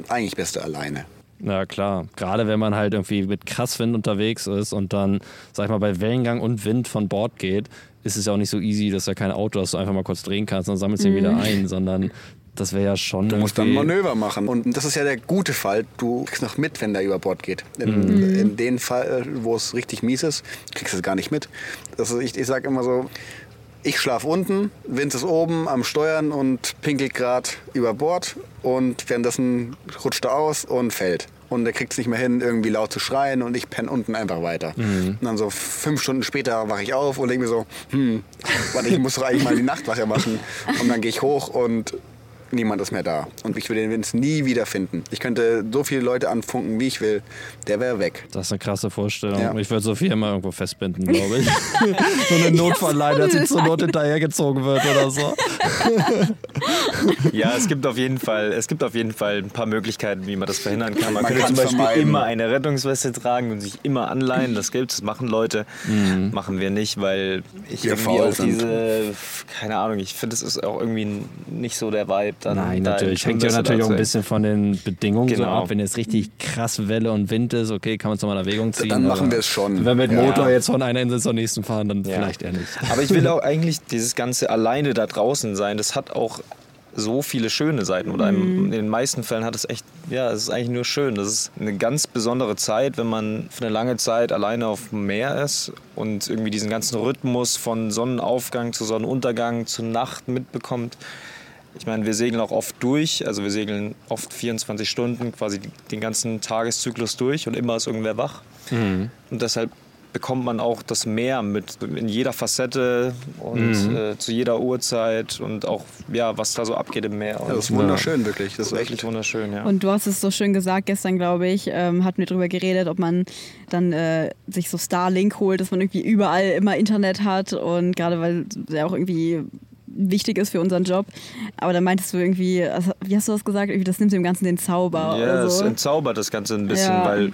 eigentlich bist du alleine. Ja, klar. Gerade wenn man halt irgendwie mit krass Wind unterwegs ist und dann, sag ich mal, bei Wellengang und Wind von Bord geht, ist es ja auch nicht so easy, dass da kein Auto, dass du einfach mal kurz drehen kannst und dann sammelst du ihn wieder ein, sondern das wäre ja schon. Du musst dann Manöver machen. Und das ist ja der gute Fall. Du kriegst noch mit, wenn der über Bord geht. In, Mhm. in dem Fall, wo es richtig mies ist, kriegst du es gar nicht mit. Also ich, ich sage immer so, ich schlaf unten, Vince ist oben am Steuern und pinkelt gerade über Bord und währenddessen rutscht er aus und fällt. Und er kriegt es nicht mehr hin, irgendwie laut zu schreien und ich penne unten einfach weiter. Mhm. Und dann so fünf Stunden später wache ich auf und denke mir so, hm, warte, ich muss doch eigentlich mal die Nachtwache machen. Und dann gehe ich hoch und niemand ist mehr da. Und ich will den Vince nie wieder finden. Ich könnte so viele Leute anfunken, wie ich will. Der wäre weg. Das ist eine krasse Vorstellung. Ja. Ich würde Sophie immer irgendwo festbinden, glaube ich. so eine Notfallleine, dass sie zur Not hinterhergezogen wird oder so. Ja, es gibt auf jeden Fall, es gibt auf jeden Fall ein paar Möglichkeiten, wie man das verhindern kann. Man, Man könnte zum Beispiel vermeiden. immer eine Rettungsweste tragen und sich immer anleihen. Das gilt, das machen Leute. Machen wir nicht, weil ich Wir irgendwie sind. diese, keine Ahnung, ich finde, es ist auch irgendwie nicht so der Vibe. Dann Nein, da natürlich. Hängt ja natürlich auch ein bisschen von den Bedingungen so Genau. ab. Wenn jetzt richtig krass Welle und Wind ist, okay, kann man es nochmal in Erwägung ziehen. Dann machen wir es schon. Wenn wir mit Ja. Motor jetzt von einer Insel zur nächsten fahren, dann Ja. vielleicht eher nicht. Aber ich will auch eigentlich dieses ganze alleine da draußen sein. Das hat auch so viele schöne Seiten. Oder im, in den meisten Fällen hat es echt, ja, es ist eigentlich nur schön. Das ist eine ganz besondere Zeit, wenn man für eine lange Zeit alleine auf dem Meer ist und irgendwie diesen ganzen Rhythmus von Sonnenaufgang zu Sonnenuntergang zu Nacht mitbekommt. Ich meine, wir segeln auch oft durch, also wir segeln oft 24 Stunden, quasi den ganzen Tageszyklus durch und immer ist irgendwer wach. Und deshalb bekommt man auch das Meer mit in jeder Facette und äh, zu jeder Uhrzeit und auch ja, was da so abgeht im Meer. Und Ja, das ist wunderschön, wirklich. Das ist wirklich wunderschön, ja. Und du hast es so schön gesagt gestern, glaube ich, ähm, hatten wir drüber geredet, ob man dann äh, sich so Starlink holt, dass man irgendwie überall immer Internet hat und gerade weil der auch irgendwie wichtig ist für unseren Job. Aber dann meintest du irgendwie, also, wie hast du das gesagt? Das nimmt dem Ganzen den Zauber Ja, oder es so. entzaubert das Ganze ein bisschen, Ja. weil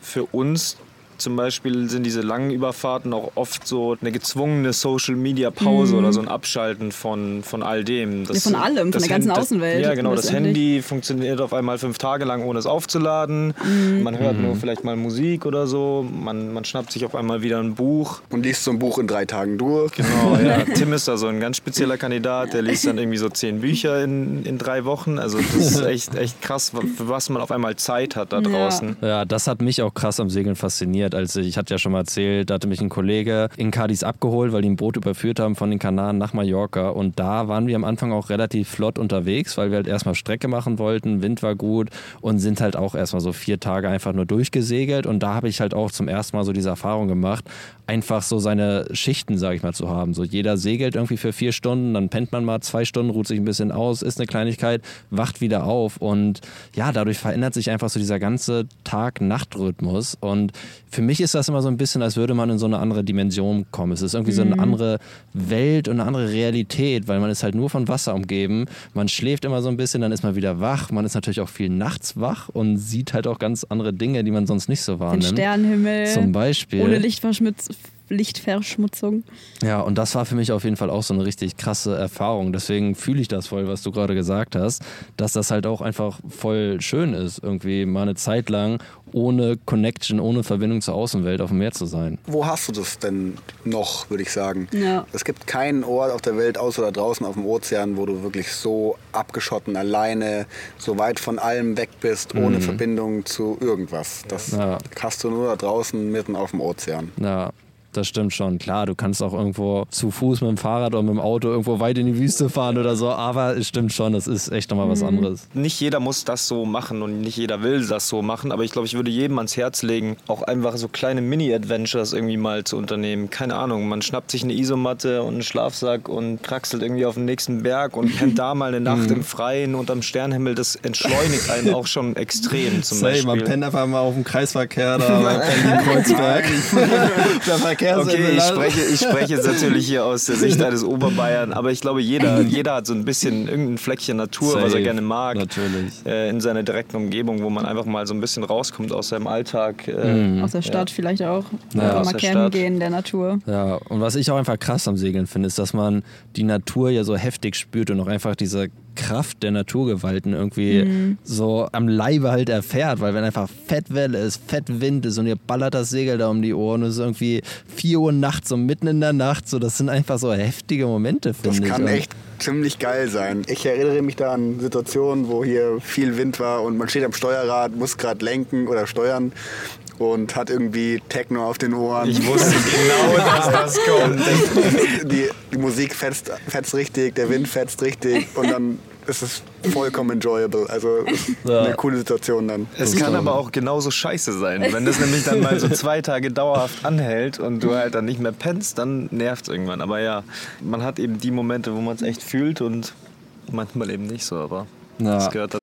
für uns zum Beispiel sind diese langen Überfahrten auch oft so eine gezwungene Social-Media-Pause oder so ein Abschalten von, von all dem. Das, Mhm. Ja, von allem, von das der ganzen Hand- Außenwelt Ja, genau. Das. Handy funktioniert auf einmal fünf Tage lang, ohne es aufzuladen. Mhm. Man hört nur vielleicht mal Musik oder so. Man, man schnappt sich auf einmal wieder ein Buch. Und liest so ein Buch in drei Tagen durch. Genau, ja. Tim ist da so ein ganz spezieller Kandidat, der liest dann irgendwie so zehn Bücher in, in drei Wochen. Also das ist echt, echt krass, für was man auf einmal Zeit hat da Ja. draußen. Ja, das hat mich auch krass am Segeln fasziniert. Als ich, ich hatte ja schon mal erzählt, da hatte mich ein Kollege in Cadiz abgeholt, weil die ein Boot überführt haben von den Kanaren nach Mallorca. Und da waren wir am Anfang auch relativ flott unterwegs, weil wir halt erstmal Strecke machen wollten. Wind war gut und sind halt auch erstmal so vier Tage einfach nur durchgesegelt. Und da habe ich halt auch zum ersten Mal so diese Erfahrung gemacht, einfach so seine Schichten, sage ich mal, zu haben. So jeder segelt irgendwie für vier Stunden, dann pennt man mal zwei Stunden, ruht sich ein bisschen aus, isst eine Kleinigkeit, wacht wieder auf. Und ja, dadurch verändert sich einfach so dieser ganze Tag-Nacht-Rhythmus. Und für mich ist das immer so ein bisschen, als würde man in so eine andere Dimension kommen. Es ist irgendwie so eine andere Welt und eine andere Realität, weil man ist halt nur von Wasser umgeben. Man schläft immer so ein bisschen, dann ist man wieder wach. Man ist natürlich auch viel nachts wach und sieht halt auch ganz andere Dinge, die man sonst nicht so Den wahrnimmt. Sternenhimmel. Zum Beispiel. Ohne Lichtverschmutz Lichtverschmutzung. Ja, und das war für mich auf jeden Fall auch so eine richtig krasse Erfahrung. Deswegen fühle ich das voll, was du gerade gesagt hast, dass das halt auch einfach voll schön ist, irgendwie mal eine Zeit lang ohne Connection, ohne Verbindung zur Außenwelt auf dem Meer zu sein. Wo hast du das denn noch, würde ich sagen? Ja. Es gibt keinen Ort auf der Welt, außer da draußen auf dem Ozean, wo du wirklich so abgeschotten, alleine, so weit von allem weg bist, ohne Verbindung zu irgendwas. Das Ja. hast du nur da draußen mitten auf dem Ozean. Ja. Das stimmt schon. Klar, du kannst auch irgendwo zu Fuß mit dem Fahrrad oder mit dem Auto irgendwo weit in die Wüste fahren oder so, aber es stimmt schon, das ist echt nochmal was anderes. Nicht jeder muss das so machen und nicht jeder will das so machen, aber ich glaube, ich würde jedem ans Herz legen, auch einfach so kleine Mini-Adventures irgendwie mal zu unternehmen. Keine Ahnung, man schnappt sich eine Isomatte und einen Schlafsack und kraxelt irgendwie auf den nächsten Berg und pennt da mal eine Nacht im Freien unterm Sternhimmel. Das entschleunigt einen auch schon extrem zum Say, Beispiel. man pennt einfach mal auf dem Kreisverkehr da bei Berlin-Kreuzberg. Der Verkehr Okay, ich spreche, ich spreche jetzt natürlich hier aus der Sicht eines Oberbayern, aber ich glaube, jeder, jeder hat so ein bisschen irgendein Fleckchen Natur, was er Safe, gerne mag. natürlich. Äh, in seiner direkten Umgebung, wo man einfach mal so ein bisschen rauskommt aus seinem Alltag. Äh, Aus der Stadt vielleicht auch. Ja, Einfach mal der campen Stadt. gehen in der Natur. Ja, und was ich auch einfach krass am Segeln finde, ist, dass man die Natur ja so heftig spürt und auch einfach diese Kraft der Naturgewalten irgendwie so am Leibe halt erfährt, weil wenn einfach Fettwelle ist, Fettwind ist und ihr ballert das Segel da um die Ohren und es ist irgendwie 4 Uhr nachts, so mitten in der Nacht, so das sind einfach so heftige Momente, finde Das ich. kann Und- echt ziemlich geil sein. Ich erinnere mich da an Situationen, wo hier viel Wind war und man steht am Steuerrad, muss gerade lenken oder steuern und hat irgendwie Techno auf den Ohren. ich wusste genau, dass das kommt. die, die Musik fetzt, fetzt richtig, der Wind fetzt richtig und dann ist es vollkommen enjoyable. Also Ja. eine coole Situation dann. Es kann aber auch genauso scheiße sein. Wenn das nämlich dann mal so zwei Tage dauerhaft anhält und du halt dann nicht mehr pennst, dann nervt es irgendwann. Aber ja, man hat eben die Momente, wo man es echt fühlt und manchmal eben nicht so. Aber Ja. das gehört dazu.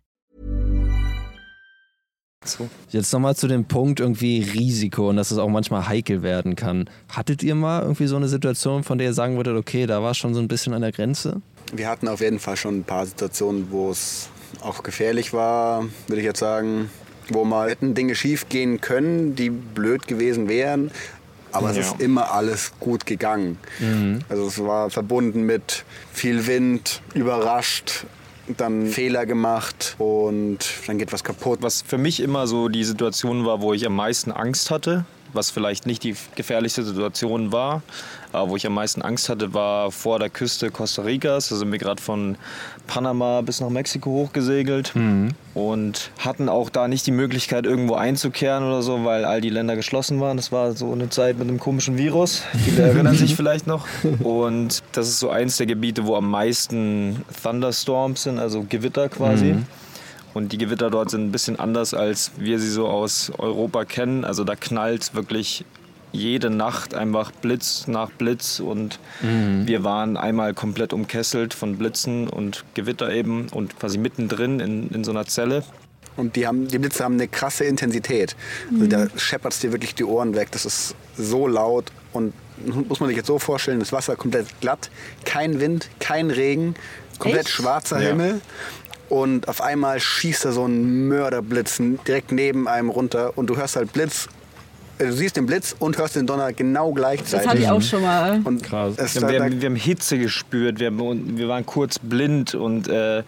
Jetzt nochmal zu dem Punkt irgendwie Risiko und dass es auch manchmal heikel werden kann. Hattet ihr mal irgendwie so eine Situation, von der ihr sagen würdet, okay, da war es schon so ein bisschen an der Grenze? Wir hatten auf jeden Fall schon ein paar Situationen, wo es auch gefährlich war, würde ich jetzt sagen, wo mal hätten Dinge schief gehen können, die blöd gewesen wären. Aber es Ja. ist immer alles gut gegangen. Also es war verbunden mit viel Wind, überrascht, dann Fehler gemacht und dann geht was kaputt. Was für mich immer so die Situation war, wo ich am meisten Angst hatte, was vielleicht nicht die gefährlichste Situation war, aber wo ich am meisten Angst hatte, war vor der Küste Costa Ricas. Da sind wir gerade von Panama bis nach Mexiko hochgesegelt und hatten auch da nicht die Möglichkeit, irgendwo einzukehren oder so, weil all die Länder geschlossen waren. Das war so eine Zeit mit einem komischen Virus. Viele erinnern sich vielleicht noch. Und das ist so eins der Gebiete, wo am meisten Thunderstorms sind, also Gewitter quasi. Und die Gewitter dort sind ein bisschen anders, als wir sie so aus Europa kennen. Also da knallt wirklich jede Nacht einfach Blitz nach Blitz und wir waren einmal komplett umkesselt von Blitzen und Gewitter eben und quasi mittendrin in, in so einer Zelle. Und die, haben, die Blitze haben eine krasse Intensität. Also da scheppert es dir wirklich die Ohren weg. Das ist so laut. Und muss man sich jetzt so vorstellen, das Wasser komplett glatt, kein Wind, kein Regen, komplett Echt? schwarzer Ja. Himmel. Und auf einmal schießt da so ein Mörderblitz direkt neben einem runter. Und du hörst halt Blitz, äh, du siehst den Blitz und hörst den Donner genau gleichzeitig. Das hatte ich auch schon mal. Und Krass. Wir, haben, wir haben Hitze gespürt, wir, haben, wir waren kurz blind und äh,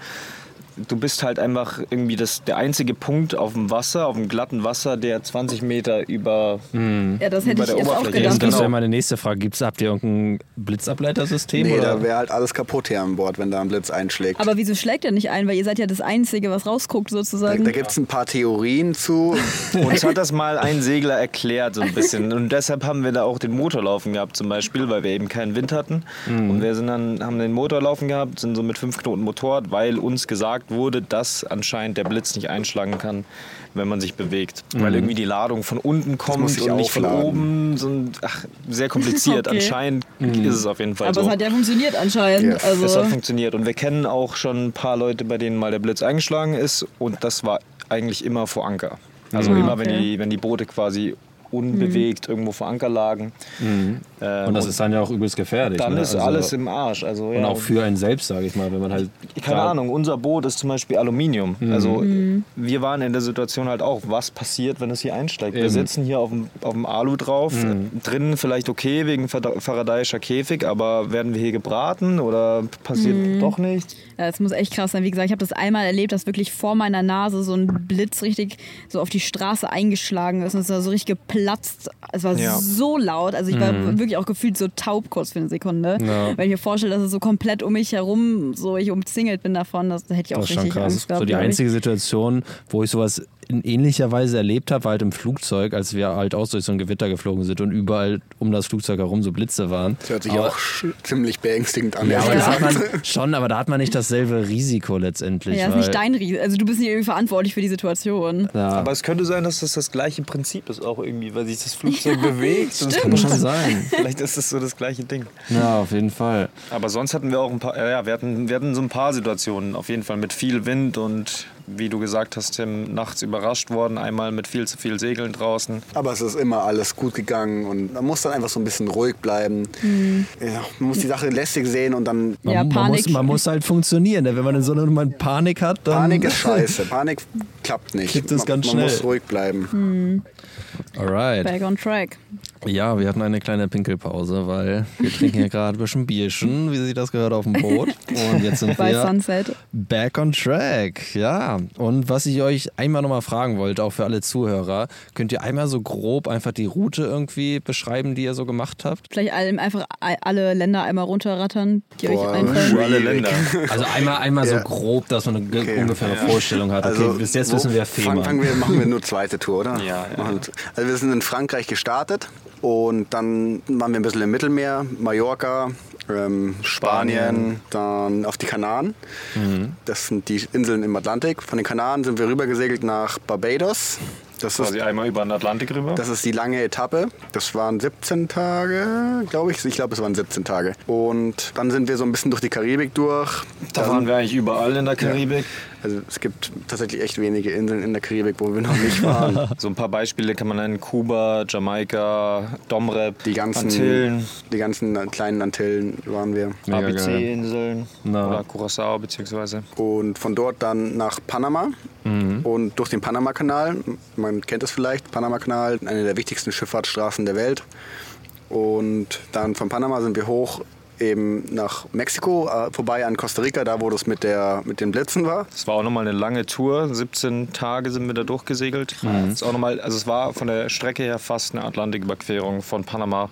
du bist halt einfach irgendwie das, der einzige Punkt auf dem Wasser, auf dem glatten Wasser, der 20 Meter über Ja, das hätte ich der jetzt auch Oberfläche gedacht. ist Das Genau. wäre meine nächste Frage. Gibt's, habt ihr irgendein Blitzableitersystem? nee, oder? da wäre halt alles kaputt hier an Bord, wenn da ein Blitz einschlägt. Aber wieso schlägt er nicht ein? Weil ihr seid ja das Einzige, was rausguckt da sozusagen. da gibt es ein paar Theorien zu. Uns hat das mal ein Segler erklärt, so ein bisschen. Und deshalb haben wir da auch den Motor laufen gehabt, zum Beispiel, weil wir eben keinen Wind hatten. Und wir sind dann, haben den Motor laufen gehabt, sind so mit fünf Knoten Motor, weil uns gesagt gesagt wurde, dass anscheinend der Blitz nicht einschlagen kann, wenn man sich bewegt. Mhm. Weil irgendwie die Ladung von unten kommt und nicht von oben. So ein, ach, sehr kompliziert. Okay. Anscheinend Mhm. ist es auf jeden Fall Aber so. es hat ja funktioniert anscheinend. Yes. Also, Es hat funktioniert. Und wir kennen auch schon ein paar Leute, bei denen mal der Blitz eingeschlagen ist. Und das war eigentlich immer vor Anker. Also Ah, immer, wenn, okay. die, wenn die Boote quasi unbewegt irgendwo vor Anker lagen. Ähm, Und das ist dann ja auch übelst gefährlich. dann ne? ist Also- alles im Arsch. Also, Und ja. auch für einen selbst, sage ich mal, wenn man halt. Keine Ahnung, unser Boot ist zum Beispiel Aluminium. Mhm. Also Mhm. wir waren in der Situation halt auch, was passiert, wenn es hier einsteigt. Wir Eben. sitzen hier auf dem, auf dem Alu drauf, Mhm. drinnen vielleicht okay wegen Fara- faradayischer Käfig, aber werden wir hier gebraten oder passiert Mhm. doch nichts? Das muss echt krass sein. Wie gesagt, ich habe das einmal erlebt, dass wirklich vor meiner Nase so ein Blitz richtig so auf die Straße eingeschlagen ist und es war so richtig geplatzt. Es war Ja. so laut. Also ich war Mhm. wirklich auch gefühlt so taub kurz für eine Sekunde. Ja. Weil ich mir vorstelle, dass es so komplett um mich herum, so ich umzingelt bin davon, das, da hätte ich auch Das ist schon richtig krass. Angst gehabt. so die einzige Situation, wo ich sowas in ähnlicher Weise erlebt habe, war halt im Flugzeug, als wir halt auch durch so ein Gewitter geflogen sind und überall um das Flugzeug herum so Blitze waren. Das hört sich Aber- auch ziemlich beängstigend an. Ja, aber da hat man schon, aber da hat man nicht dasselbe Risiko letztendlich. Ja, ist weil, nicht dein Risiko. Also du bist nicht irgendwie verantwortlich für die Situation. Ja, Aber es könnte sein, dass das das gleiche Prinzip ist, auch irgendwie, weil sich das Flugzeug bewegt. Und kann schon sein. Vielleicht ist das so das gleiche Ding. ja, auf jeden Fall. Aber sonst hatten wir auch ein paar, ja, ja, wir hatten, wir hatten so ein paar Situationen, auf jeden Fall mit viel Wind und wie du gesagt hast, Tim, nachts überrascht worden, einmal mit viel zu viel Segeln draußen. Aber es ist immer alles gut gegangen und man muss dann einfach so ein bisschen ruhig bleiben. Ja, man muss die Sache lästig sehen und dann Man, Ja, man, Panik. muss, man muss halt funktionieren. ne? Wenn man in so einer Nummer Panik hat, dann. Panik ist scheiße. Panik klappt nicht. Kippt es man, ganz man schnell. muss ruhig bleiben. Alright. Back on track. Ja, wir hatten eine kleine Pinkelpause, weil wir trinken hier gerade ein bisschen Bierchen, wie sich das gehört, auf dem Boot. Und jetzt sind Bei wir Sunset. back on track. Ja, und was ich euch einmal nochmal fragen wollte, auch für alle Zuhörer, könnt ihr einmal so grob einfach die Route irgendwie beschreiben, die ihr so gemacht habt? Vielleicht einfach alle Länder einmal runterrattern, die euch Boah, einfallen. Alle Länder. Also einmal, einmal so Ja. grob, dass man eine Okay. ungefähre Vorstellung hat. Okay, bis jetzt wissen wir Fehmarn. fangen wir, machen wir nur zweite Tour, oder? Ja, ja. Wir- Also wir sind in Frankreich gestartet und dann waren wir ein bisschen im Mittelmeer, Mallorca, ähm, Spanien, dann auf die Kanaren. Mhm. Das sind die Inseln im Atlantik. Von den Kanaren sind wir rübergesegelt nach Barbados. Das ist, Quasi einmal über den Atlantik rüber. das ist die lange Etappe. Das waren 17 Tage, glaube ich. Ich glaube, es waren 17 Tage. Und dann sind wir so ein bisschen durch die Karibik durch. da Dann- waren wir eigentlich überall in der Karibik. Also es gibt tatsächlich echt wenige Inseln in der Karibik, wo wir noch nicht waren. So ein paar Beispiele kann man nennen. Kuba, Jamaika, Domrep, Die ganzen, Antillen, die ganzen kleinen Antillen waren wir. ABC-Inseln oder Curacao beziehungsweise. Und von dort dann nach Panama und durch den Panama-Kanal. Man kennt es vielleicht, Panama-Kanal, eine der wichtigsten Schifffahrtsstraßen der Welt. Und dann von Panama sind wir hoch eben nach Mexiko, äh, vorbei an Costa Rica, da wo das mit, der, mit den Blitzen war. Es war auch nochmal eine lange Tour. 17 Tage sind wir da durchgesegelt. Es ist auch noch mal, also es war von der Strecke her fast eine Atlantiküberquerung von Panama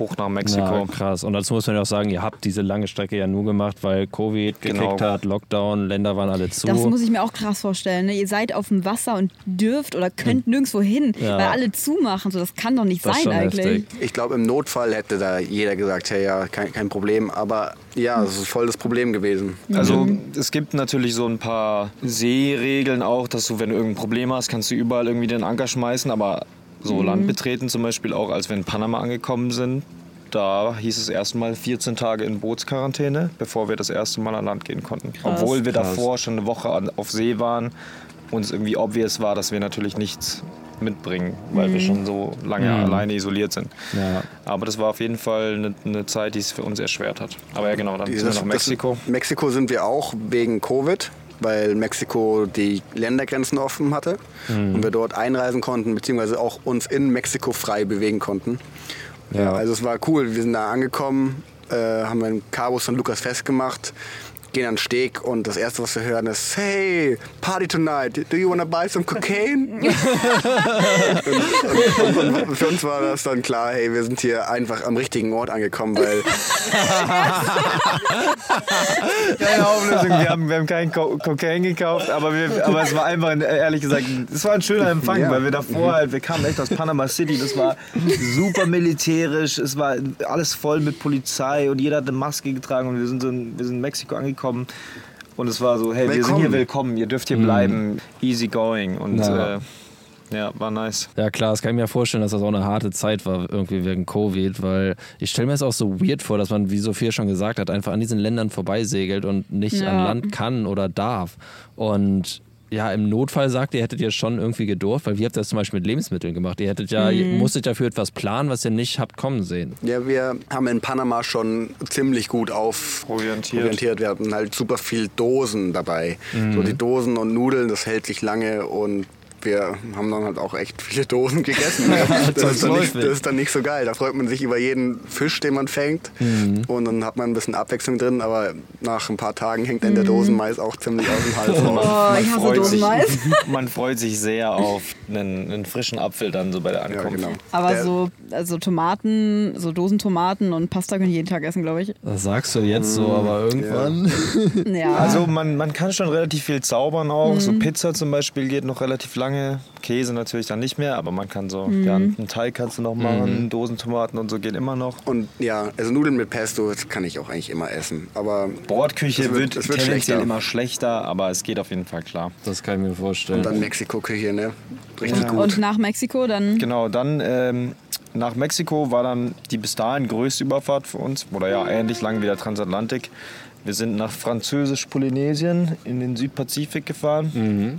hoch nach Mexiko. Ja, krass. Und dazu muss man ja auch sagen, ihr habt diese lange Strecke ja nur gemacht, weil Covid Genau. gekickt hat, Lockdown, Länder waren alle zu. Das muss ich mir auch krass vorstellen. Ne? Ihr seid auf dem Wasser und dürft oder könnt nirgendwo hin, Ja. weil alle zumachen. So, das kann doch nicht Das sein eigentlich. heftig. Ich glaube, im Notfall hätte da jeder gesagt, hey, ja, kein, kein Problem. Aber ja, das ist voll das Problem gewesen. Also es gibt natürlich so ein paar Seeregeln auch, dass du, wenn du irgendein Problem hast, kannst du überall irgendwie den Anker schmeißen, aber so Land betreten zum Beispiel auch, als wir in Panama angekommen sind, da hieß es erstmal 14 Tage in Bootsquarantäne, bevor wir das erste Mal an Land gehen konnten. Obwohl wir Krass. davor schon eine Woche an, auf See waren und es irgendwie obvious war, dass wir natürlich nichts mitbringen, weil wir schon so lange alleine isoliert sind. Ja. Aber das war auf jeden Fall eine, eine Zeit, die es für uns erschwert hat. Aber ja genau, dann sind wir Das- nach Mexiko. Das, Mexiko sind wir auch wegen Covid, weil Mexiko die Ländergrenzen offen hatte und wir dort einreisen konnten, beziehungsweise auch uns in Mexiko frei bewegen konnten. Ja. also es war cool. Wir sind da angekommen, äh, haben in Cabo San Lucas festgemacht, gehen an den Steg und das erste, was wir hören, ist Hey, Party tonight, do you wanna buy some cocaine? und, und, und für uns war das dann klar, hey, wir sind hier einfach am richtigen Ort angekommen, weil Keine Auflösung, wir haben, wir haben kein Co Kokain gekauft, aber, wir, aber es war einfach, ein- ehrlich gesagt, es war ein schöner Empfang, Ja. weil wir davor halt, wir kamen echt aus Panama City, das war super militärisch, es war alles voll mit Polizei und jeder hat eine Maske getragen und wir sind, so in, wir sind in Mexiko angekommen Und es war so, hey, wir sind Willkommen. hier willkommen, ihr dürft hier bleiben, easy going. Und Ja. äh, ja, war nice. Ja klar, das kann ich mir vorstellen, dass das auch eine harte Zeit war, irgendwie wegen Covid, weil ich stelle mir es auch so weird vor, dass man, wie Sophia schon gesagt hat, einfach an diesen Ländern vorbeisegelt und nicht Ja. an Land kann oder darf. Und ja, im Notfall sagt ihr, hättet ihr schon irgendwie gedurft, weil wir habt das zum Beispiel mit Lebensmitteln gemacht. Ihr hättet ja, ihr musstet dafür etwas planen, was ihr nicht habt kommen sehen. Ja, wir haben in Panama schon ziemlich gut auf Proviantiert. proviantiert. Wir hatten halt super viel Dosen dabei. So die Dosen und Nudeln, das hält sich lange und wir haben dann halt auch echt viele Dosen gegessen. das, ist dann nicht, das ist dann nicht so geil. Da freut man sich über jeden Fisch, den man fängt. Und dann hat man ein bisschen Abwechslung drin, aber nach ein paar Tagen hängt dann der Dosenmais auch ziemlich aus dem Hals raus. Oh, ich hasse freut sich, Dosenmais. man freut sich sehr auf einen, einen frischen Apfel dann so bei der Ja, Ankunft. genau. Aber Der- so also Tomaten, so Dosentomaten und Pasta können jeden Tag essen, glaube ich. Das sagst du jetzt so, aber irgendwann. Ja. Also man, man kann schon relativ viel zaubern auch. So Pizza zum Beispiel geht noch relativ lange. Käse natürlich dann nicht mehr, aber man kann so, ja, einen Teig kannst du noch machen, Dosentomaten und so geht immer noch. Und ja, also Nudeln mit Pesto, das kann ich auch eigentlich immer essen. Aber Bordküche Es wird- wird, es wird tendenziell schlechter. immer schlechter, aber es geht auf jeden Fall klar. Das kann ich mir vorstellen. und dann Mexiko-Küche, ne? Richtig gut. und nach Mexiko dann. Genau, dann ähm, nach Mexiko war dann die bis dahin größte Überfahrt für uns, oder ja, ähnlich lang wie der Transatlantik. Wir sind nach Französisch-Polynesien in den Südpazifik gefahren.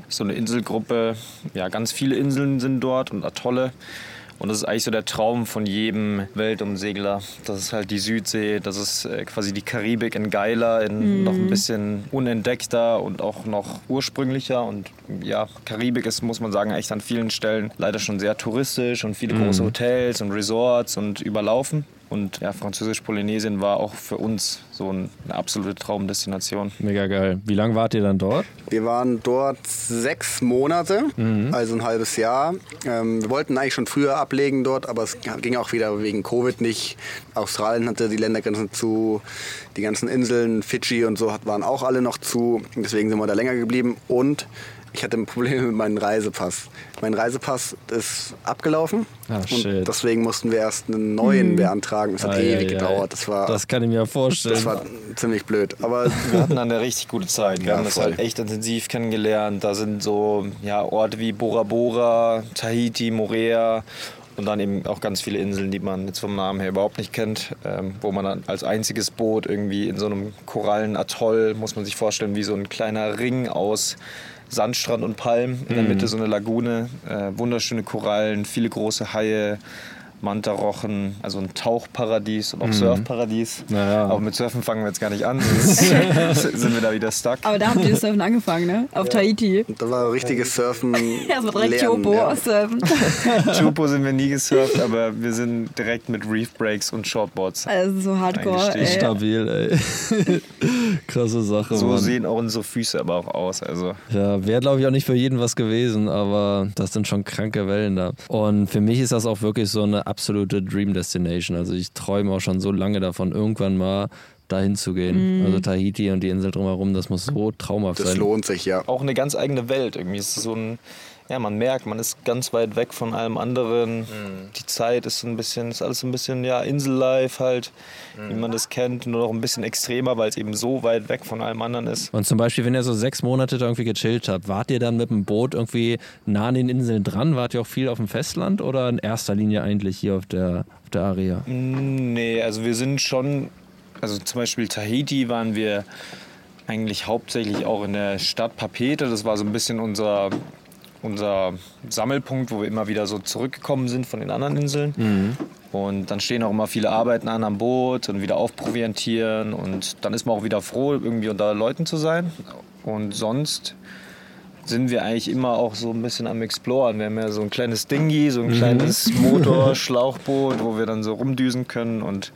So eine Inselgruppe, ja, ganz viele Inseln sind dort und Atolle. Und das ist eigentlich so der Traum von jedem Weltumsegler. Das ist halt die Südsee, das ist äh, quasi die Karibik in geiler, in noch ein bisschen unentdeckter und auch noch ursprünglicher. Und ja, Karibik ist, muss man sagen, echt an vielen Stellen leider schon sehr touristisch und viele große Hotels und Resorts und überlaufen. Und ja, Französisch-Polynesien war auch für uns so ein- eine absolute Traumdestination. Mega geil. Wie lange wart ihr dann dort? Wir waren dort sechs Monate, also ein halbes Jahr. Ähm, wir wollten eigentlich schon früher ablegen dort, aber es ging auch wieder wegen Covid nicht. Australien hatte die Ländergrenzen zu, die ganzen Inseln, Fidschi und so waren auch alle noch zu. Deswegen sind wir da länger geblieben und ich hatte ein Problem mit meinem Reisepass. Mein Reisepass ist abgelaufen Ah, und shit. deswegen mussten wir erst einen neuen beantragen. Das hat Ah, ewig ja, gedauert. Das war, Das kann ich mir vorstellen. das war ziemlich blöd. Aber Wir hatten eine richtig gute Zeit. Wir Ja, haben das voll. halt echt intensiv kennengelernt. Da sind so ja, Orte wie Bora Bora, Tahiti, Morea und dann eben auch ganz viele Inseln, die man jetzt vom Namen her überhaupt nicht kennt, ähm, wo man dann als einziges Boot irgendwie in so einem Korallenatoll, muss man sich vorstellen, wie so ein kleiner Ring aus Sandstrand und Palmen, in der Mitte so eine Lagune, äh, wunderschöne Korallen, viele große Haie, Mantarochen, also ein Tauchparadies und auch Surfparadies. Naja. Aber mit Surfen fangen wir jetzt gar nicht an, sonst sind wir da wieder stuck. Aber da habt ihr das Surfen angefangen, ne? Auf Tahiti. da war richtiges Surfen. Erstmal direkt lernen, Chopo ja. surfen. Chupo sind wir nie gesurft, aber wir sind direkt mit Reef Breaks und Shortboards. Also so hardcore. Ey. Stabil, ey. Krasse Sache. So Mann. sehen auch unsere Füße aber auch aus. Also Ja, wäre glaube ich auch nicht für jeden was gewesen, aber das sind schon kranke Wellen da. Und für mich ist das auch wirklich so eine absolute Dream Destination. Also ich träume auch schon so lange davon, irgendwann mal dahin zu gehen. Also Tahiti und die Insel drumherum, das muss so traumhaft Das sein. lohnt sich, ja. auch eine ganz eigene Welt. Irgendwie ist es so ein, ja, man merkt, man ist ganz weit weg von allem anderen. Die Zeit ist so ein bisschen, ist alles so ein bisschen, ja, Insellife halt, wie man das kennt, nur noch ein bisschen extremer, weil es eben so weit weg von allem anderen ist. Und zum Beispiel, wenn ihr so sechs Monate da irgendwie gechillt habt, wart ihr dann mit dem Boot irgendwie nah an den Inseln dran? Wart ihr auch viel auf dem Festland oder in erster Linie eigentlich hier auf der, auf der Aria? Nee, also wir sind schon, also zum Beispiel Tahiti waren wir eigentlich hauptsächlich auch in der Stadt Papete. Das war so ein bisschen unser, unser Sammelpunkt, wo wir immer wieder so zurückgekommen sind von den anderen Inseln. Und dann stehen auch immer viele Arbeiten an am Boot und wieder aufproviantieren. Und dann ist man auch wieder froh, irgendwie unter Leuten zu sein. Und sonst sind wir eigentlich immer auch so ein bisschen am Exploren. Wir haben ja so ein kleines Dingi, so ein kleines Motor, Schlauchboot, wo wir dann so rumdüsen können und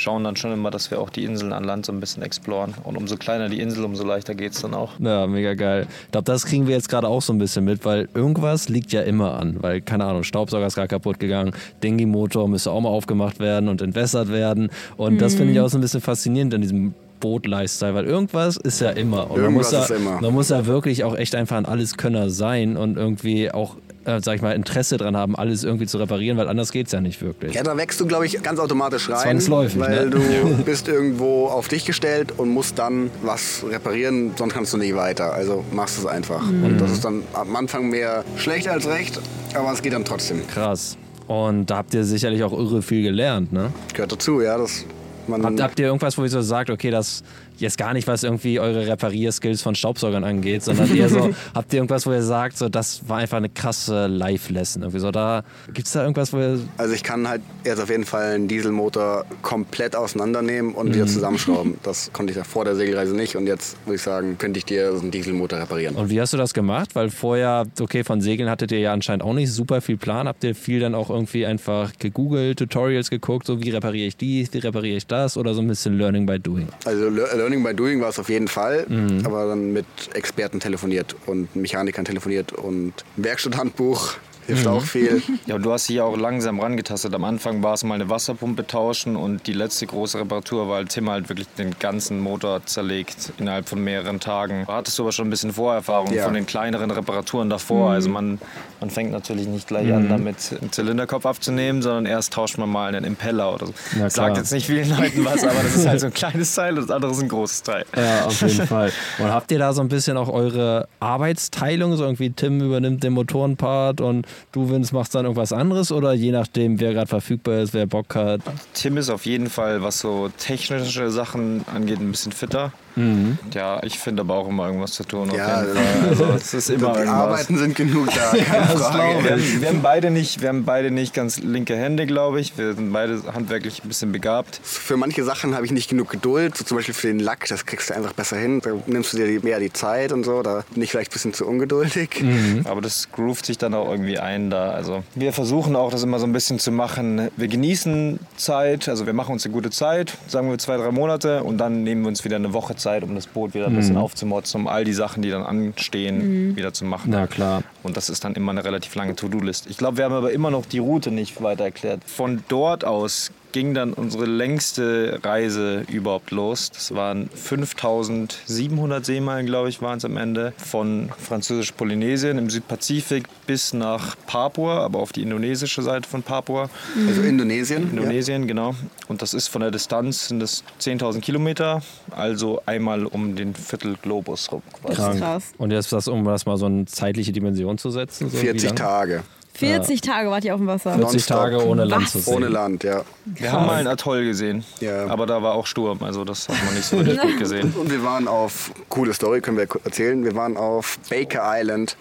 schauen dann schon immer, dass wir auch die Inseln an Land so ein bisschen exploren. Und umso kleiner die Insel, umso leichter geht es dann auch. Ja, mega geil. Ich glaube, das kriegen wir jetzt gerade auch so ein bisschen mit, weil irgendwas liegt ja immer an. Weil, keine Ahnung, Staubsauger ist gerade kaputt gegangen, Dingi-Motor müsste auch mal aufgemacht werden und entwässert werden. Und das finde ich auch so ein bisschen faszinierend an diesem Boot-Lifestyle, weil irgendwas ist ja immer. Und man muss, Irgendwas ja, ist immer. man muss ja wirklich auch echt einfach an alles Könner sein und irgendwie auch äh, sag ich mal, Interesse dran haben, alles irgendwie zu reparieren, weil anders geht's ja nicht wirklich. Ja, da wächst du, glaube ich, ganz automatisch rein. Zwangsläufig, Weil ne? du bist irgendwo auf dich gestellt und musst dann was reparieren, sonst kannst du nicht weiter. Also machst du es einfach. Mhm. Und das ist dann am Anfang mehr schlecht als recht, aber es geht dann trotzdem. Krass. Und da habt ihr sicherlich auch irre viel gelernt, ne? Gehört dazu, ja. Das, man, Habt, habt ihr irgendwas, wo ihr so sagt, okay, das jetzt gar nicht, was irgendwie eure Reparierskills von Staubsaugern angeht, sondern eher so, habt ihr irgendwas, wo ihr sagt, so, das war einfach eine krasse Live-Lesson? Irgendwie so, da, gibt's da irgendwas, wo ihr, also ich kann halt jetzt auf jeden Fall einen Dieselmotor komplett auseinandernehmen und Mhm. wieder zusammenschrauben. Das konnte ich ja vor der Segelreise nicht und jetzt würde ich sagen, könnte ich dir so einen Dieselmotor reparieren. und wie hast du das gemacht? Weil vorher, okay, von Segeln hattet ihr ja anscheinend auch nicht super viel Plan. Habt ihr viel dann auch irgendwie einfach gegoogelt, Tutorials geguckt, so wie repariere ich dies, wie repariere ich das oder so ein bisschen Learning by Doing? Also Le- Learning by Doing war es auf jeden Fall, Mhm. aber dann mit Experten telefoniert und Mechanikern telefoniert und Werkstatthandbuch hilft Mhm. auch viel. Ja, und du hast dich ja auch langsam rangetastet. Am Anfang war es mal eine Wasserpumpe tauschen und die letzte große Reparatur war, Tim halt wirklich den ganzen Motor zerlegt innerhalb von mehreren Tagen. Da hattest du aber schon ein bisschen Vorerfahrung Ja. von den kleineren Reparaturen davor. Mhm. Also man, man fängt natürlich nicht gleich Mhm. an, damit einen Zylinderkopf abzunehmen, sondern erst tauscht man mal einen Impeller oder so. Ja. Sagt jetzt nicht vielen Leuten was, aber das ist halt so ein kleines Teil und das andere ist ein großes Teil. Ja, auf jeden Fall. Und habt ihr da so ein bisschen auch eure Arbeitsteilung? So irgendwie Tim übernimmt den Motorenpart und du, Vince, machst dann irgendwas anderes oder je nachdem, wer gerade verfügbar ist, wer Bock hat? Tim ist auf jeden Fall, was so technische Sachen angeht, ein bisschen fitter. Mhm. Ja, ich finde aber auch immer irgendwas zu tun. Ja. Also es ist immer die irgendwas. Arbeiten sind genug da, keine Das Frage. wir, haben, wir, haben beide nicht, wir haben beide nicht ganz linke Hände, glaube ich. Wir sind beide handwerklich ein bisschen begabt. Für manche Sachen habe ich nicht genug Geduld, so zum Beispiel für den Lack, das kriegst du einfach besser hin. Da nimmst du dir mehr die Zeit und so, da bin ich vielleicht ein bisschen zu ungeduldig. Mhm. Aber das groovt sich dann auch irgendwie ein da. Also wir versuchen auch das immer so ein bisschen zu machen. Wir genießen Zeit, also wir machen uns eine gute Zeit, sagen wir zwei, drei Monate und dann nehmen wir uns wieder eine Woche Zeit, um das Boot wieder ein bisschen Mhm. aufzumotzen, um all die Sachen, die dann anstehen, Mhm. wieder zu machen. Na klar. Und das ist dann immer eine relativ lange To-Do-List. Ich glaube, wir haben aber immer noch die Route nicht weiter erklärt. Von dort aus ging dann unsere längste Reise überhaupt los. Das waren 5700 Seemeilen, glaube ich, waren es am Ende. Von französisch-Polynesien im Südpazifik bis nach Papua, aber auf die indonesische Seite von Papua. Also Indonesien. Indonesien, genau. Und das ist von der Distanz sind das 10.000 Kilometer, also einmal um den Viertelglobus rum. quasi. Das ist krass. Und jetzt das, um das mal so eine zeitliche Dimension zu setzen? So Ja. wie 40 lang? Tage. 40 Tage wart ihr auf dem Wasser. 40 Nonstop. Tage ohne Land Was? zu sehen. Ohne Land, ja. Wir haben mal einen Atoll gesehen, Ja. aber da war auch Sturm, also das hat man nicht so richtig gut gesehen. Und wir waren auf, coole Story, können wir erzählen, wir waren auf Baker Island.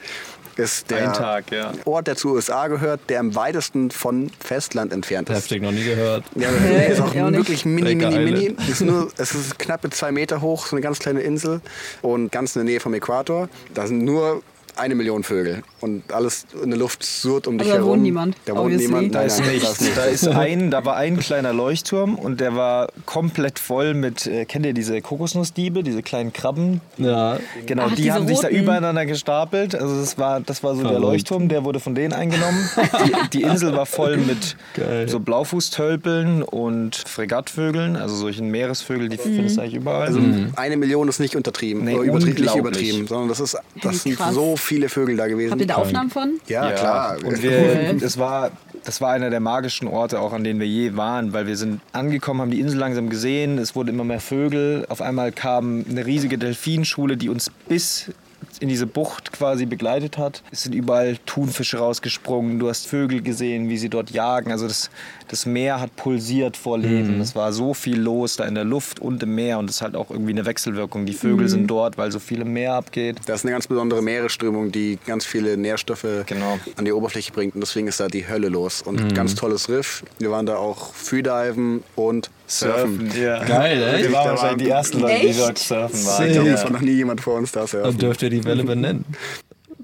Ist der Ein Tag, ja. Ort, der zu USA gehört, der am weitesten von Festland entfernt ist. Heftig, noch nie gehört. Ja, der ist auch Ja, wirklich mini, Baker mini, mini. Island. Ist nur, es ist knappe zwei Meter hoch, so eine ganz kleine Insel und ganz in der Nähe vom Äquator. Da sind nur eine Million Vögel und alles in der Luft surrt um dich Also da herum. wohnt niemand, Da wohnt obviously. niemand. Da Nein, ist nein, nichts. da ist nichts. Da ist ein, da war ein kleiner Leuchtturm und der war komplett voll mit, äh, kennt ihr diese Kokosnussdiebe, diese kleinen Krabben? Ja. Genau, Ach, die haben sich da roten. übereinander gestapelt. Also das war, das war so der Verrückt. Leuchtturm, der wurde von denen eingenommen. Die, die Insel war voll mit Geil. so Blaufußtölpeln und Fregattvögeln, also solchen Meeresvögeln, die Mhm. findest du eigentlich überall. Also eine Million ist nicht untertrieben, Nee, oder nicht übertrieben, sondern das ist, das sind so viele Vögel da gewesen. Da Aufnahmen von? Ja, klar. Und wir, das, war, das war einer der magischen Orte, auch an denen wir je waren, weil wir sind angekommen, haben die Insel langsam gesehen, es wurden immer mehr Vögel. Auf einmal kam eine riesige Delfinschule, die uns bis in diese Bucht quasi begleitet hat. Es sind überall Thunfische rausgesprungen, du hast Vögel gesehen, wie sie dort jagen. Also das, das Meer hat pulsiert vor Leben. Es war so viel los da in der Luft und im Meer und es ist halt auch irgendwie eine Wechselwirkung. Die Vögel sind dort, weil so viel im Meer abgeht. Das ist eine ganz besondere Meeresströmung, die ganz viele Nährstoffe Genau. an die Oberfläche bringt und deswegen ist da die Hölle los. Und ganz tolles Riff. Wir waren da auch Freediven und Surfen. Ja. Geil, ey. Wir waren wahrscheinlich die ersten Leute, die Echt? dort surfen Ich waren. glaube, Ja. es war noch nie jemand vor uns da surfen. Dann dürft ihr die Welle benennen.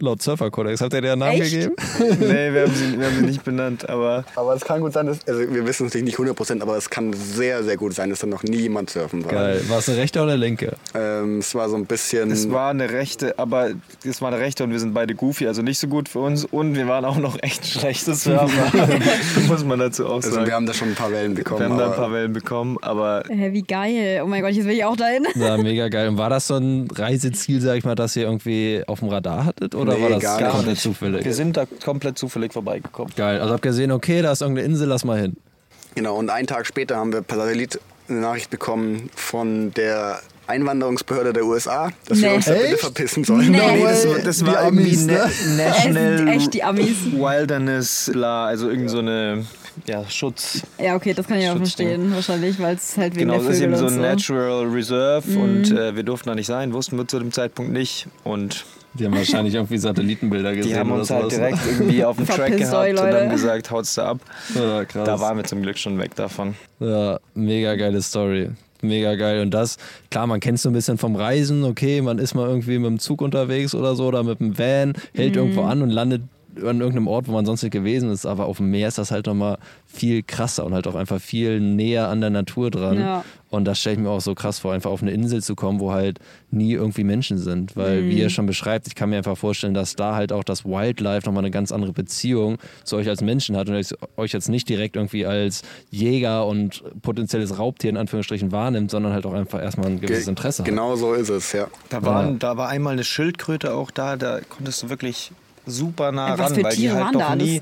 Laut Surferkodex. Habt ihr der Namen Echt? gegeben? Nee, wir haben, sie, wir haben sie nicht benannt, aber Aber es kann gut sein, dass, also wir wissen es nicht 100%, aber es kann sehr, sehr gut sein, dass da noch nie jemand surfen war. Geil. War es eine rechte oder eine linke? Ähm, es war so ein bisschen. es war eine rechte, aber es war eine rechte und wir sind beide goofy, also nicht so gut für uns und wir waren auch noch echt schlechte Surfer, muss man dazu auch also sagen. wir haben da schon ein paar Wellen bekommen. Wir haben da ein paar Wellen bekommen, aber Hä, wie geil. Oh mein Gott, jetzt will ich auch dahin. Ja, mega geil. Und war das so ein Reiseziel, sag ich mal, das ihr irgendwie auf dem Radar hattet? oder Nee, war das gar nicht. komplett zufällig? Wir sind da komplett zufällig vorbeigekommen. Geil. Also habt gesehen, okay, da ist irgendeine Insel, lass mal hin. Genau, und einen Tag später haben wir per Satellit eine Nachricht bekommen von der Einwanderungsbehörde der USA, dass wir Nee. uns da bitte verpissen sollen. Nee. Nee, das, das Die war Amis, irgendwie ne? Es sind National echt die Amis. Wilderness Law, also irgend so eine ja, Schutz. Ja, okay, das kann ich auch verstehen. Wahrscheinlich, weil es halt wegen Genau, der das ist Vögel eben so ein so. Natural Reserve und äh, wir durften da nicht sein, wussten wir zu dem Zeitpunkt nicht. Und Die haben wahrscheinlich irgendwie Satellitenbilder gesehen. die haben oder uns halt sowas. direkt irgendwie auf dem Track gehabt euch, und dann gesagt, haut's da ab. Ja, krass. Da waren wir zum Glück schon weg davon. Ja, mega geile Story. Mega geil. Und das, klar, man kennt so ein bisschen vom Reisen, okay, man ist mal irgendwie mit dem Zug unterwegs oder so oder mit dem Van, hält irgendwo an und landet an irgendeinem Ort, wo man sonst nicht gewesen ist. Aber auf dem Meer ist das halt nochmal viel krasser und halt auch einfach viel näher an der Natur dran. Ja. Und das stelle ich mir auch so krass vor, einfach auf eine Insel zu kommen, wo halt nie irgendwie Menschen sind. Weil, wie ihr schon beschreibt, ich kann mir einfach vorstellen, dass da halt auch das Wildlife nochmal eine ganz andere Beziehung zu euch als Menschen hat und euch- euch jetzt nicht direkt irgendwie als Jäger und potenzielles Raubtier in Anführungsstrichen wahrnimmt, sondern halt auch einfach erstmal ein gewisses Ge- Interesse hat. Genau so ist es, ja. Da, waren, da war einmal eine Schildkröte auch da, da konntest du wirklich super nah Ja, was ran, für weil die Tiere halt waren noch nie.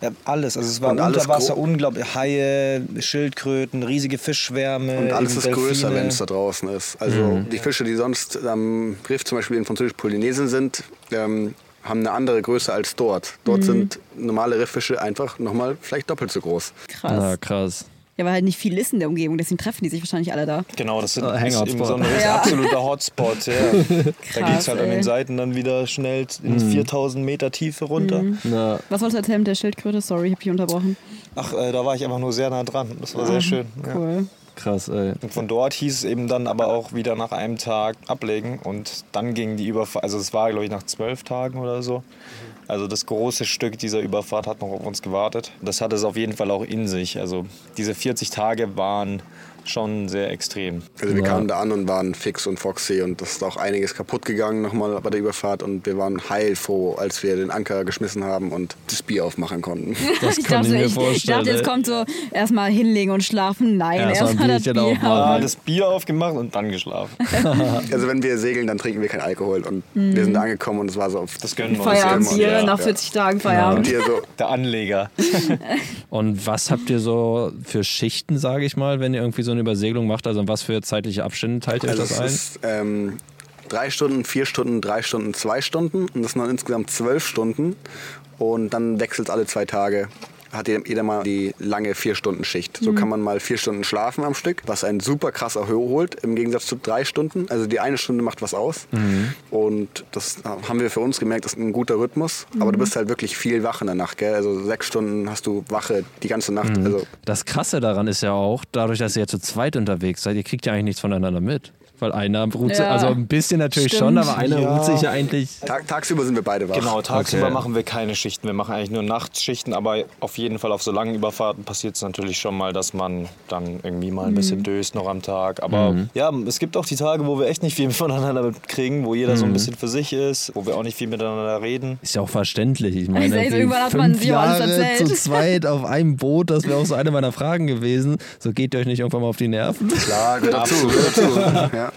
Ja, alles. Also es war Und alles unter Wasser unglaublich. Haie, Schildkröten, riesige Fischschwärme. Und alles ist eben größer, Delfine. wenn es da draußen ist. Also die Fische, die sonst am Riff zum Beispiel in Französisch-Polynesien sind, ähm, haben eine andere Größe als dort. Dort sind normale Rifffische einfach nochmal vielleicht doppelt so groß. Krass. Ja, krass. Ja, weil halt nicht viel ist in der Umgebung, deswegen treffen die sich wahrscheinlich alle da. Genau, das sind, Äh, ist eben Spot. so ein Ja. absoluter Hotspot. Ja. da Krass, geht es halt an ey. den Seiten dann wieder schnell in 4000 Meter Tiefe runter. Ja, Was wolltest du erzählen mit der Schildkröte? Sorry, ich hab dich unterbrochen. Ach, äh, da war ich einfach nur sehr nah dran. Das war sehr schön. Ja. Cool. krass, ey. Und von dort hieß es eben dann aber auch wieder nach einem Tag ablegen und dann ging die Überfahrt, also es war glaube ich nach zwölf Tagen oder so. Also das große Stück dieser Überfahrt hat noch auf uns gewartet. Das hat es auf jeden Fall auch in sich. Also diese 40 Tage waren schon sehr extrem. Also wir Ja. kamen da an und waren fix und foxy und das ist auch einiges kaputt gegangen nochmal bei der Überfahrt und wir waren heilfroh, als wir den Anker geschmissen haben und das Bier aufmachen konnten. Das ich, kann dachte, ich mir ich, ich vorstellen. dachte, jetzt ey. kommt so erstmal hinlegen und schlafen. Nein, Ja, erst erstmal das Bierchen Bier aufmachen. Ah, das Bier aufgemacht und dann geschlafen. Also wenn wir segeln, dann trinken wir kein Alkohol und wir sind da angekommen und es war so auf Das gönnen wir uns Feierabendbier jetzt. nach ja. 40 Tagen und Feierabend. hier so, Der Anleger. Und was habt ihr so für Schichten, sage ich mal, wenn ihr irgendwie so eine Übersegelung macht? Also in was für zeitliche Abstände teilt ihr euch also das es ein? ist ähm, drei Stunden, vier Stunden, drei Stunden, zwei Stunden und das sind dann insgesamt zwölf Stunden und dann wechselt es alle zwei Tage. Hat jeder mal die lange Vier-Stunden-Schicht. So kann man mal vier Stunden schlafen am Stück, was einen super krass erholt, im Gegensatz zu drei Stunden. Also die eine Stunde macht was aus. Und das haben wir für uns gemerkt, das ist ein guter Rhythmus. Aber du bist halt wirklich viel wach in der Nacht. Gell? Also sechs Stunden hast du Wache die ganze Nacht. Also Das Krasse daran ist ja auch, dadurch, dass ihr ja zu zweit unterwegs seid, ihr kriegt ja eigentlich nichts voneinander mit. Weil einer ruht sich, Ja. also ein bisschen natürlich Stimmt. schon, aber einer Ja. ruht sich ja eigentlich. tag, tagsüber sind wir beide wach. Genau, tagsüber Okay. machen wir keine Schichten. Wir machen eigentlich nur Nachtschichten, aber auf jeden Fall auf so langen Überfahrten passiert es natürlich schon mal, dass man dann irgendwie mal ein bisschen döst noch am Tag. Aber ja, es gibt auch die Tage, wo wir echt nicht viel voneinander mitkriegen, wo jeder so ein bisschen für sich ist, wo wir auch nicht viel miteinander reden. Ist ja auch verständlich. Ich meine, Also irgendwann hat man Jahre zu zweit auf einem Boot, das wäre auch so eine meiner Fragen gewesen. So geht ihr euch nicht irgendwann mal auf die Nerven? Klar, gehört dazu. Gehört dazu. Ja.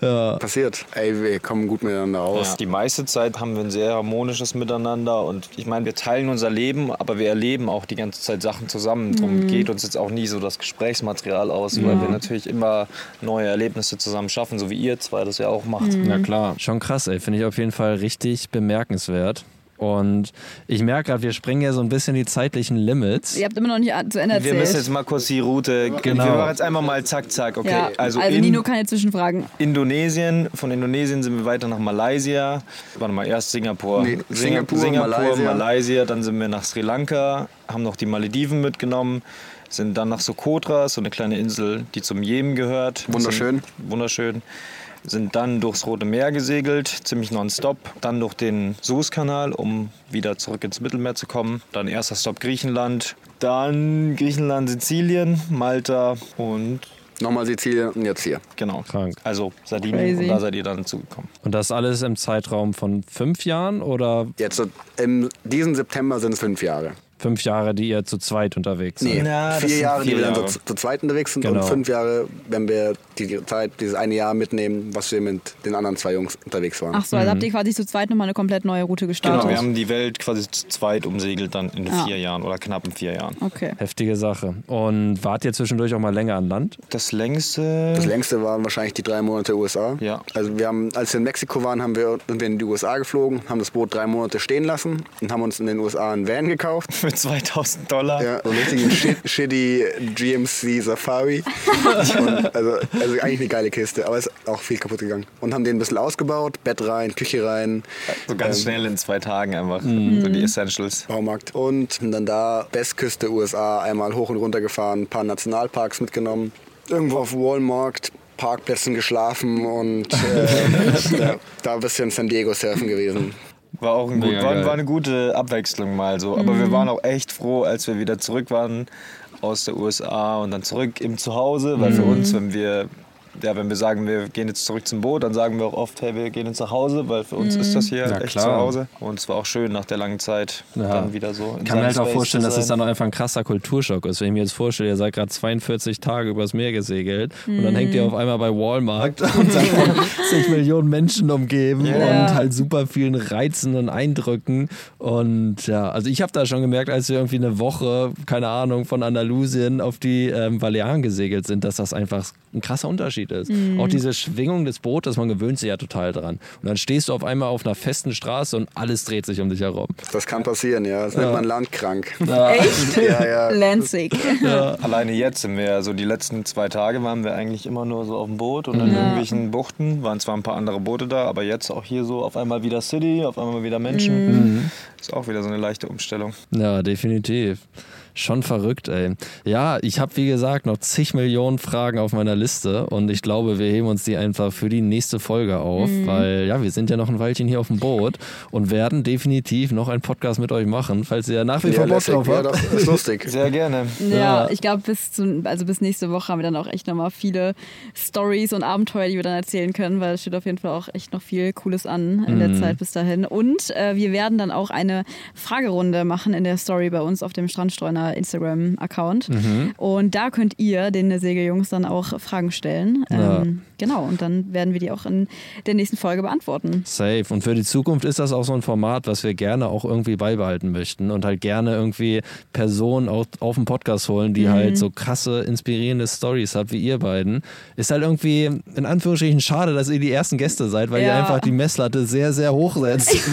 Passiert. Ey, wir kommen gut miteinander aus. Ja. Die meiste Zeit haben wir ein sehr harmonisches Miteinander und ich meine, wir teilen unser Leben, aber wir erleben auch die ganze Zeit Sachen zusammen. Darum geht uns jetzt auch nie so das Gesprächsmaterial aus, weil wir natürlich immer neue Erlebnisse zusammen schaffen, so wie ihr zwei das ja auch macht. Ja klar. Schon krass, ey. Finde ich auf jeden Fall richtig bemerkenswert. Und ich merke gerade, wir sprengen ja so ein bisschen die zeitlichen Limits. Ihr habt immer noch nicht zu Ende Wir erzählt. müssen jetzt mal kurz die Route. Genau. Wir machen jetzt einmal mal zack, zack. Okay, ja, also, also, in Nino, keine Zwischenfragen. Indonesien. Von Indonesien sind wir weiter nach Malaysia. Warte mal, erst Singapur. Nee, Singapur, Singapur Malaysia. Malaysia. Dann sind wir nach Sri Lanka, haben noch die Malediven mitgenommen. Sind dann nach Socotra, so eine kleine Insel, die zum Jemen gehört. Wunderschön. Sind, wunderschön. Sind dann durchs Rote Meer gesegelt, ziemlich nonstop. Dann durch den Suezkanal, um wieder zurück ins Mittelmeer zu kommen. Dann erster Stopp Griechenland. Dann Griechenland, Sizilien, Malta und Nochmal Sizilien und jetzt hier. Genau. Krank. Also Sardinien Crazy. und da seid ihr dann zugekommen. Und das alles im Zeitraum von fünf Jahren oder Jetzt im diesen September sind es fünf Jahre. fünf Jahre, die ihr zu zweit unterwegs seid. Nee, das vier Jahre, die vier wir dann Jahre. zu, zu zweit unterwegs sind Genau. und fünf Jahre, wenn wir die Zeit, dieses eine Jahr mitnehmen, was wir mit den anderen zwei Jungs unterwegs waren. Ach so, also habt ihr quasi zu zweit nochmal eine komplett neue Route gestartet? Genau, wir haben die Welt quasi zu zweit umsegelt dann in Ja. vier Jahren oder knapp in vier Jahren. Okay. Heftige Sache. Und wart ihr zwischendurch auch mal länger an Land? Das längste. Das längste waren wahrscheinlich die drei Monate USA. Ja. Also wir haben, als wir in Mexiko waren, haben wir, sind wir in die USA geflogen, haben das Boot drei Monate stehen lassen und haben uns in den USA einen Van gekauft. Für 2000 Dollar. Ja, so einen richtigen shit, shitty GMC Safari. Und also, also eigentlich eine geile Kiste, aber ist auch viel kaputt gegangen. Und haben den ein bisschen ausgebaut, Bett rein, Küche rein. So ganz ähm, schnell in zwei Tagen einfach. Mhm. So die Essentials. Baumarkt. Und dann da Westküste USA einmal hoch und runter gefahren, ein paar Nationalparks mitgenommen. Irgendwo auf Walmart, Parkplätzen geschlafen und äh, ja, da ein bisschen San Diego surfen gewesen. War auch ein gut, war, war eine gute Abwechslung mal so. Aber wir waren auch echt froh, als wir wieder zurück waren aus der USA und dann zurück im Zuhause, weil für uns, wenn wir ja, wenn wir sagen, wir gehen jetzt zurück zum Boot, dann sagen wir auch oft, hey, wir gehen jetzt nach Hause, weil für uns ist das hier Ja, echt klar. zu Hause. Und es war auch schön, nach der langen Zeit Ja. dann wieder so. in Ich kann mir halt auch Space vorstellen, dass es dann auch einfach ein krasser Kulturschock ist. Wenn ich mir jetzt vorstelle, ihr seid gerade 42 Tage übers Meer gesegelt und dann hängt ihr auf einmal bei Walmart und seid von zig Millionen Menschen umgeben Ja. und halt super vielen Reizen und Eindrücken. Und ja, also ich habe da schon gemerkt, als wir irgendwie eine Woche, keine Ahnung, von Andalusien auf die ähm, Balearen gesegelt sind, dass das einfach ein krasser Unterschied ist. Auch diese Schwingung des Bootes, man gewöhnt sich ja total dran. Und dann stehst du auf einmal auf einer festen Straße und alles dreht sich um dich herum. Das kann passieren, ja. Das nennt man landkrank. Echt? Ja, ja. Landsig. Alleine jetzt sind wir, also die letzten zwei Tage waren wir eigentlich immer nur so auf dem Boot und Mhm. in irgendwelchen Buchten. Waren zwar ein paar andere Boote da, aber jetzt auch hier so auf einmal wieder City, auf einmal wieder Menschen. Mhm. Ist auch wieder so eine leichte Umstellung. Ja, definitiv. Schon verrückt, ey. Ja, ich habe wie gesagt noch zig Millionen Fragen auf meiner Liste und ich glaube, wir heben uns die einfach für die nächste Folge auf, weil ja, wir sind ja noch ein Weilchen hier auf dem Boot und werden definitiv noch einen Podcast mit euch machen, falls ihr nach wie Ja, vor Bock drauf ja, habt. doch, ist lustig. Sehr gerne. Ja, ich glaube, bis, also bis nächste Woche haben wir dann auch echt nochmal viele Stories und Abenteuer, die wir dann erzählen können, weil es steht auf jeden Fall auch echt noch viel Cooles an in der Zeit bis dahin. Und äh, wir werden dann auch eine Fragerunde machen in der Story bei uns auf dem Strandstreuner Instagram-Account. Und da könnt ihr den Segeljungs dann auch Fragen stellen. Ja. Ähm, genau, und dann werden wir die auch in der nächsten Folge beantworten. Safe. Und für die Zukunft ist das auch so ein Format, was wir gerne auch irgendwie beibehalten möchten und halt gerne irgendwie Personen auf, auf den Podcast holen, die halt so krasse, inspirierende Stories hat wie ihr beiden. Ist halt irgendwie in Anführungsstrichen schade, dass ihr die ersten Gäste seid, weil ihr Ja. einfach die Messlatte sehr, sehr hoch setzt.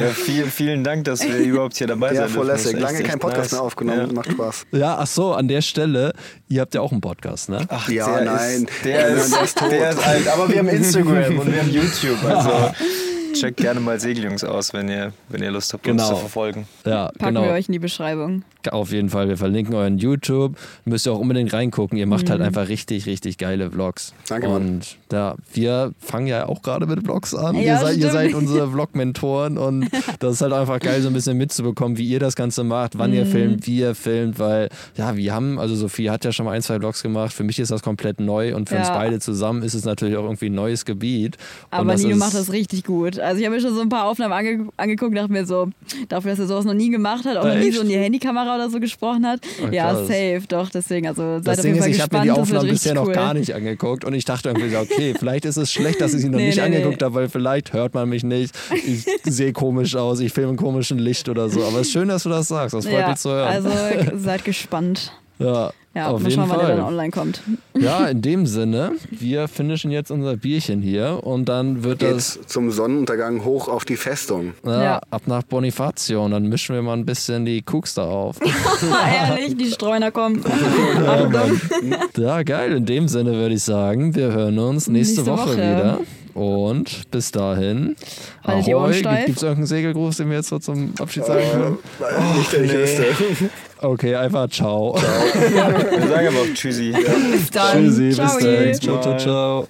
Ja, viel, vielen Dank, dass wir überhaupt hier dabei Ja, voll dürfen. Das ist lässig. Lange kein Podcast mehr aufgenommen. Ja. Macht Spaß. ja, ach so, an der Stelle, ihr habt ja auch einen Podcast, ne? Ach, Ja, der nein. Ist, der, ist, der ist tot. Der ist alt. Aber wir haben Instagram und wir haben YouTube. Also checkt gerne mal Segeljungs aus, wenn ihr, wenn ihr Lust habt, uns Genau. zu verfolgen. Ja, Packen genau. wir euch in die Beschreibung. Auf jeden Fall. Wir verlinken euren YouTube. Müsst ihr auch unbedingt reingucken. Ihr macht halt Mhm. einfach richtig, richtig geile Vlogs. Danke, Mann. Und ja, wir fangen ja auch gerade mit Vlogs an. Ja, ihr, seid, ihr seid unsere Vlog-Mentoren und das ist halt einfach geil, so ein bisschen mitzubekommen, wie ihr das Ganze macht, wann Mhm. ihr filmt, wie ihr filmt, weil ja, wir haben, also Sophie hat ja schon mal ein, zwei Vlogs gemacht. Für mich ist das komplett neu und für uns Ja. beide zusammen ist es natürlich auch irgendwie ein neues Gebiet. Aber Nino macht das richtig gut. Also ich habe mir schon so ein paar Aufnahmen ange angeguckt dachte mir so, dafür, dass er sowas noch nie gemacht hat, auch noch nie so in die Handykamera oder so gesprochen hat. Oh, ja, krass. safe, doch, deswegen, also seid Das auf jeden ist, Fall ich habe mir gespannt, die Aufnahmen bisher noch cool. gar nicht angeguckt und ich dachte irgendwie so, okay, vielleicht ist es schlecht, dass ich sie noch Nee, nicht nee, angeguckt nee. habe, weil vielleicht hört man mich nicht, ich sehe komisch aus, ich filme im komischen Licht oder so. Aber es ist schön, dass du das sagst, das freut Ja, mich zu hören. also seid gespannt. Ja, Ja, auf mal jeden schauen, wann der dann Fall. online kommt. Ja, in dem Sinne, wir finishen jetzt unser Bierchen hier und dann wird das Jetzt zum Sonnenuntergang hoch auf die Festung. ja, Ja. ab nach Bonifacio und dann mischen wir mal ein bisschen die Cooks da auf. Ehrlich, die Streuner kommen. ja, Mann. ja, geil. In dem Sinne würde ich sagen, wir hören uns nächste, Nächste Woche, Woche. wieder. Und bis dahin, Ohren Ahoi. Gibt es irgendeinen Segelgruß, den wir jetzt so zum Abschied sagen können? Nicht, der ich wüsste. Okay, einfach ciao. Wir sagen aber auch Tschüssi. Bis dann. Tschüssi, bis Ciao. dann. Ciao, ciao, ciao.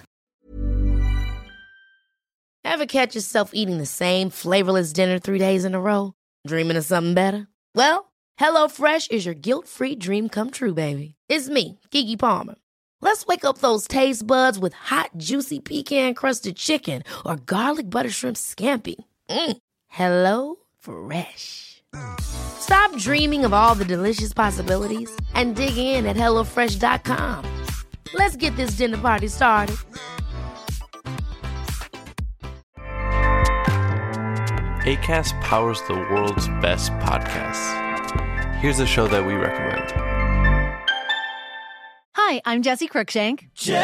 Ever catch yourself eating the same flavorless dinner three days in a row? Dreaming of something better? Well, HelloFresh is your guilt free dream come true, baby. It's me, Kiki Palmer. Let's wake up those taste buds with hot, juicy pecan crusted chicken or garlic butter shrimp scampi. Mm. Hello Fresh. Stop dreaming of all the delicious possibilities and dig in at HelloFresh.com. Let's get this dinner party started. ACAST powers the world's best podcasts. Here's a show that we recommend. Hi, I'm Jesse Cruikshank. Jesse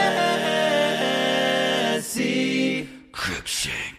Cruikshank.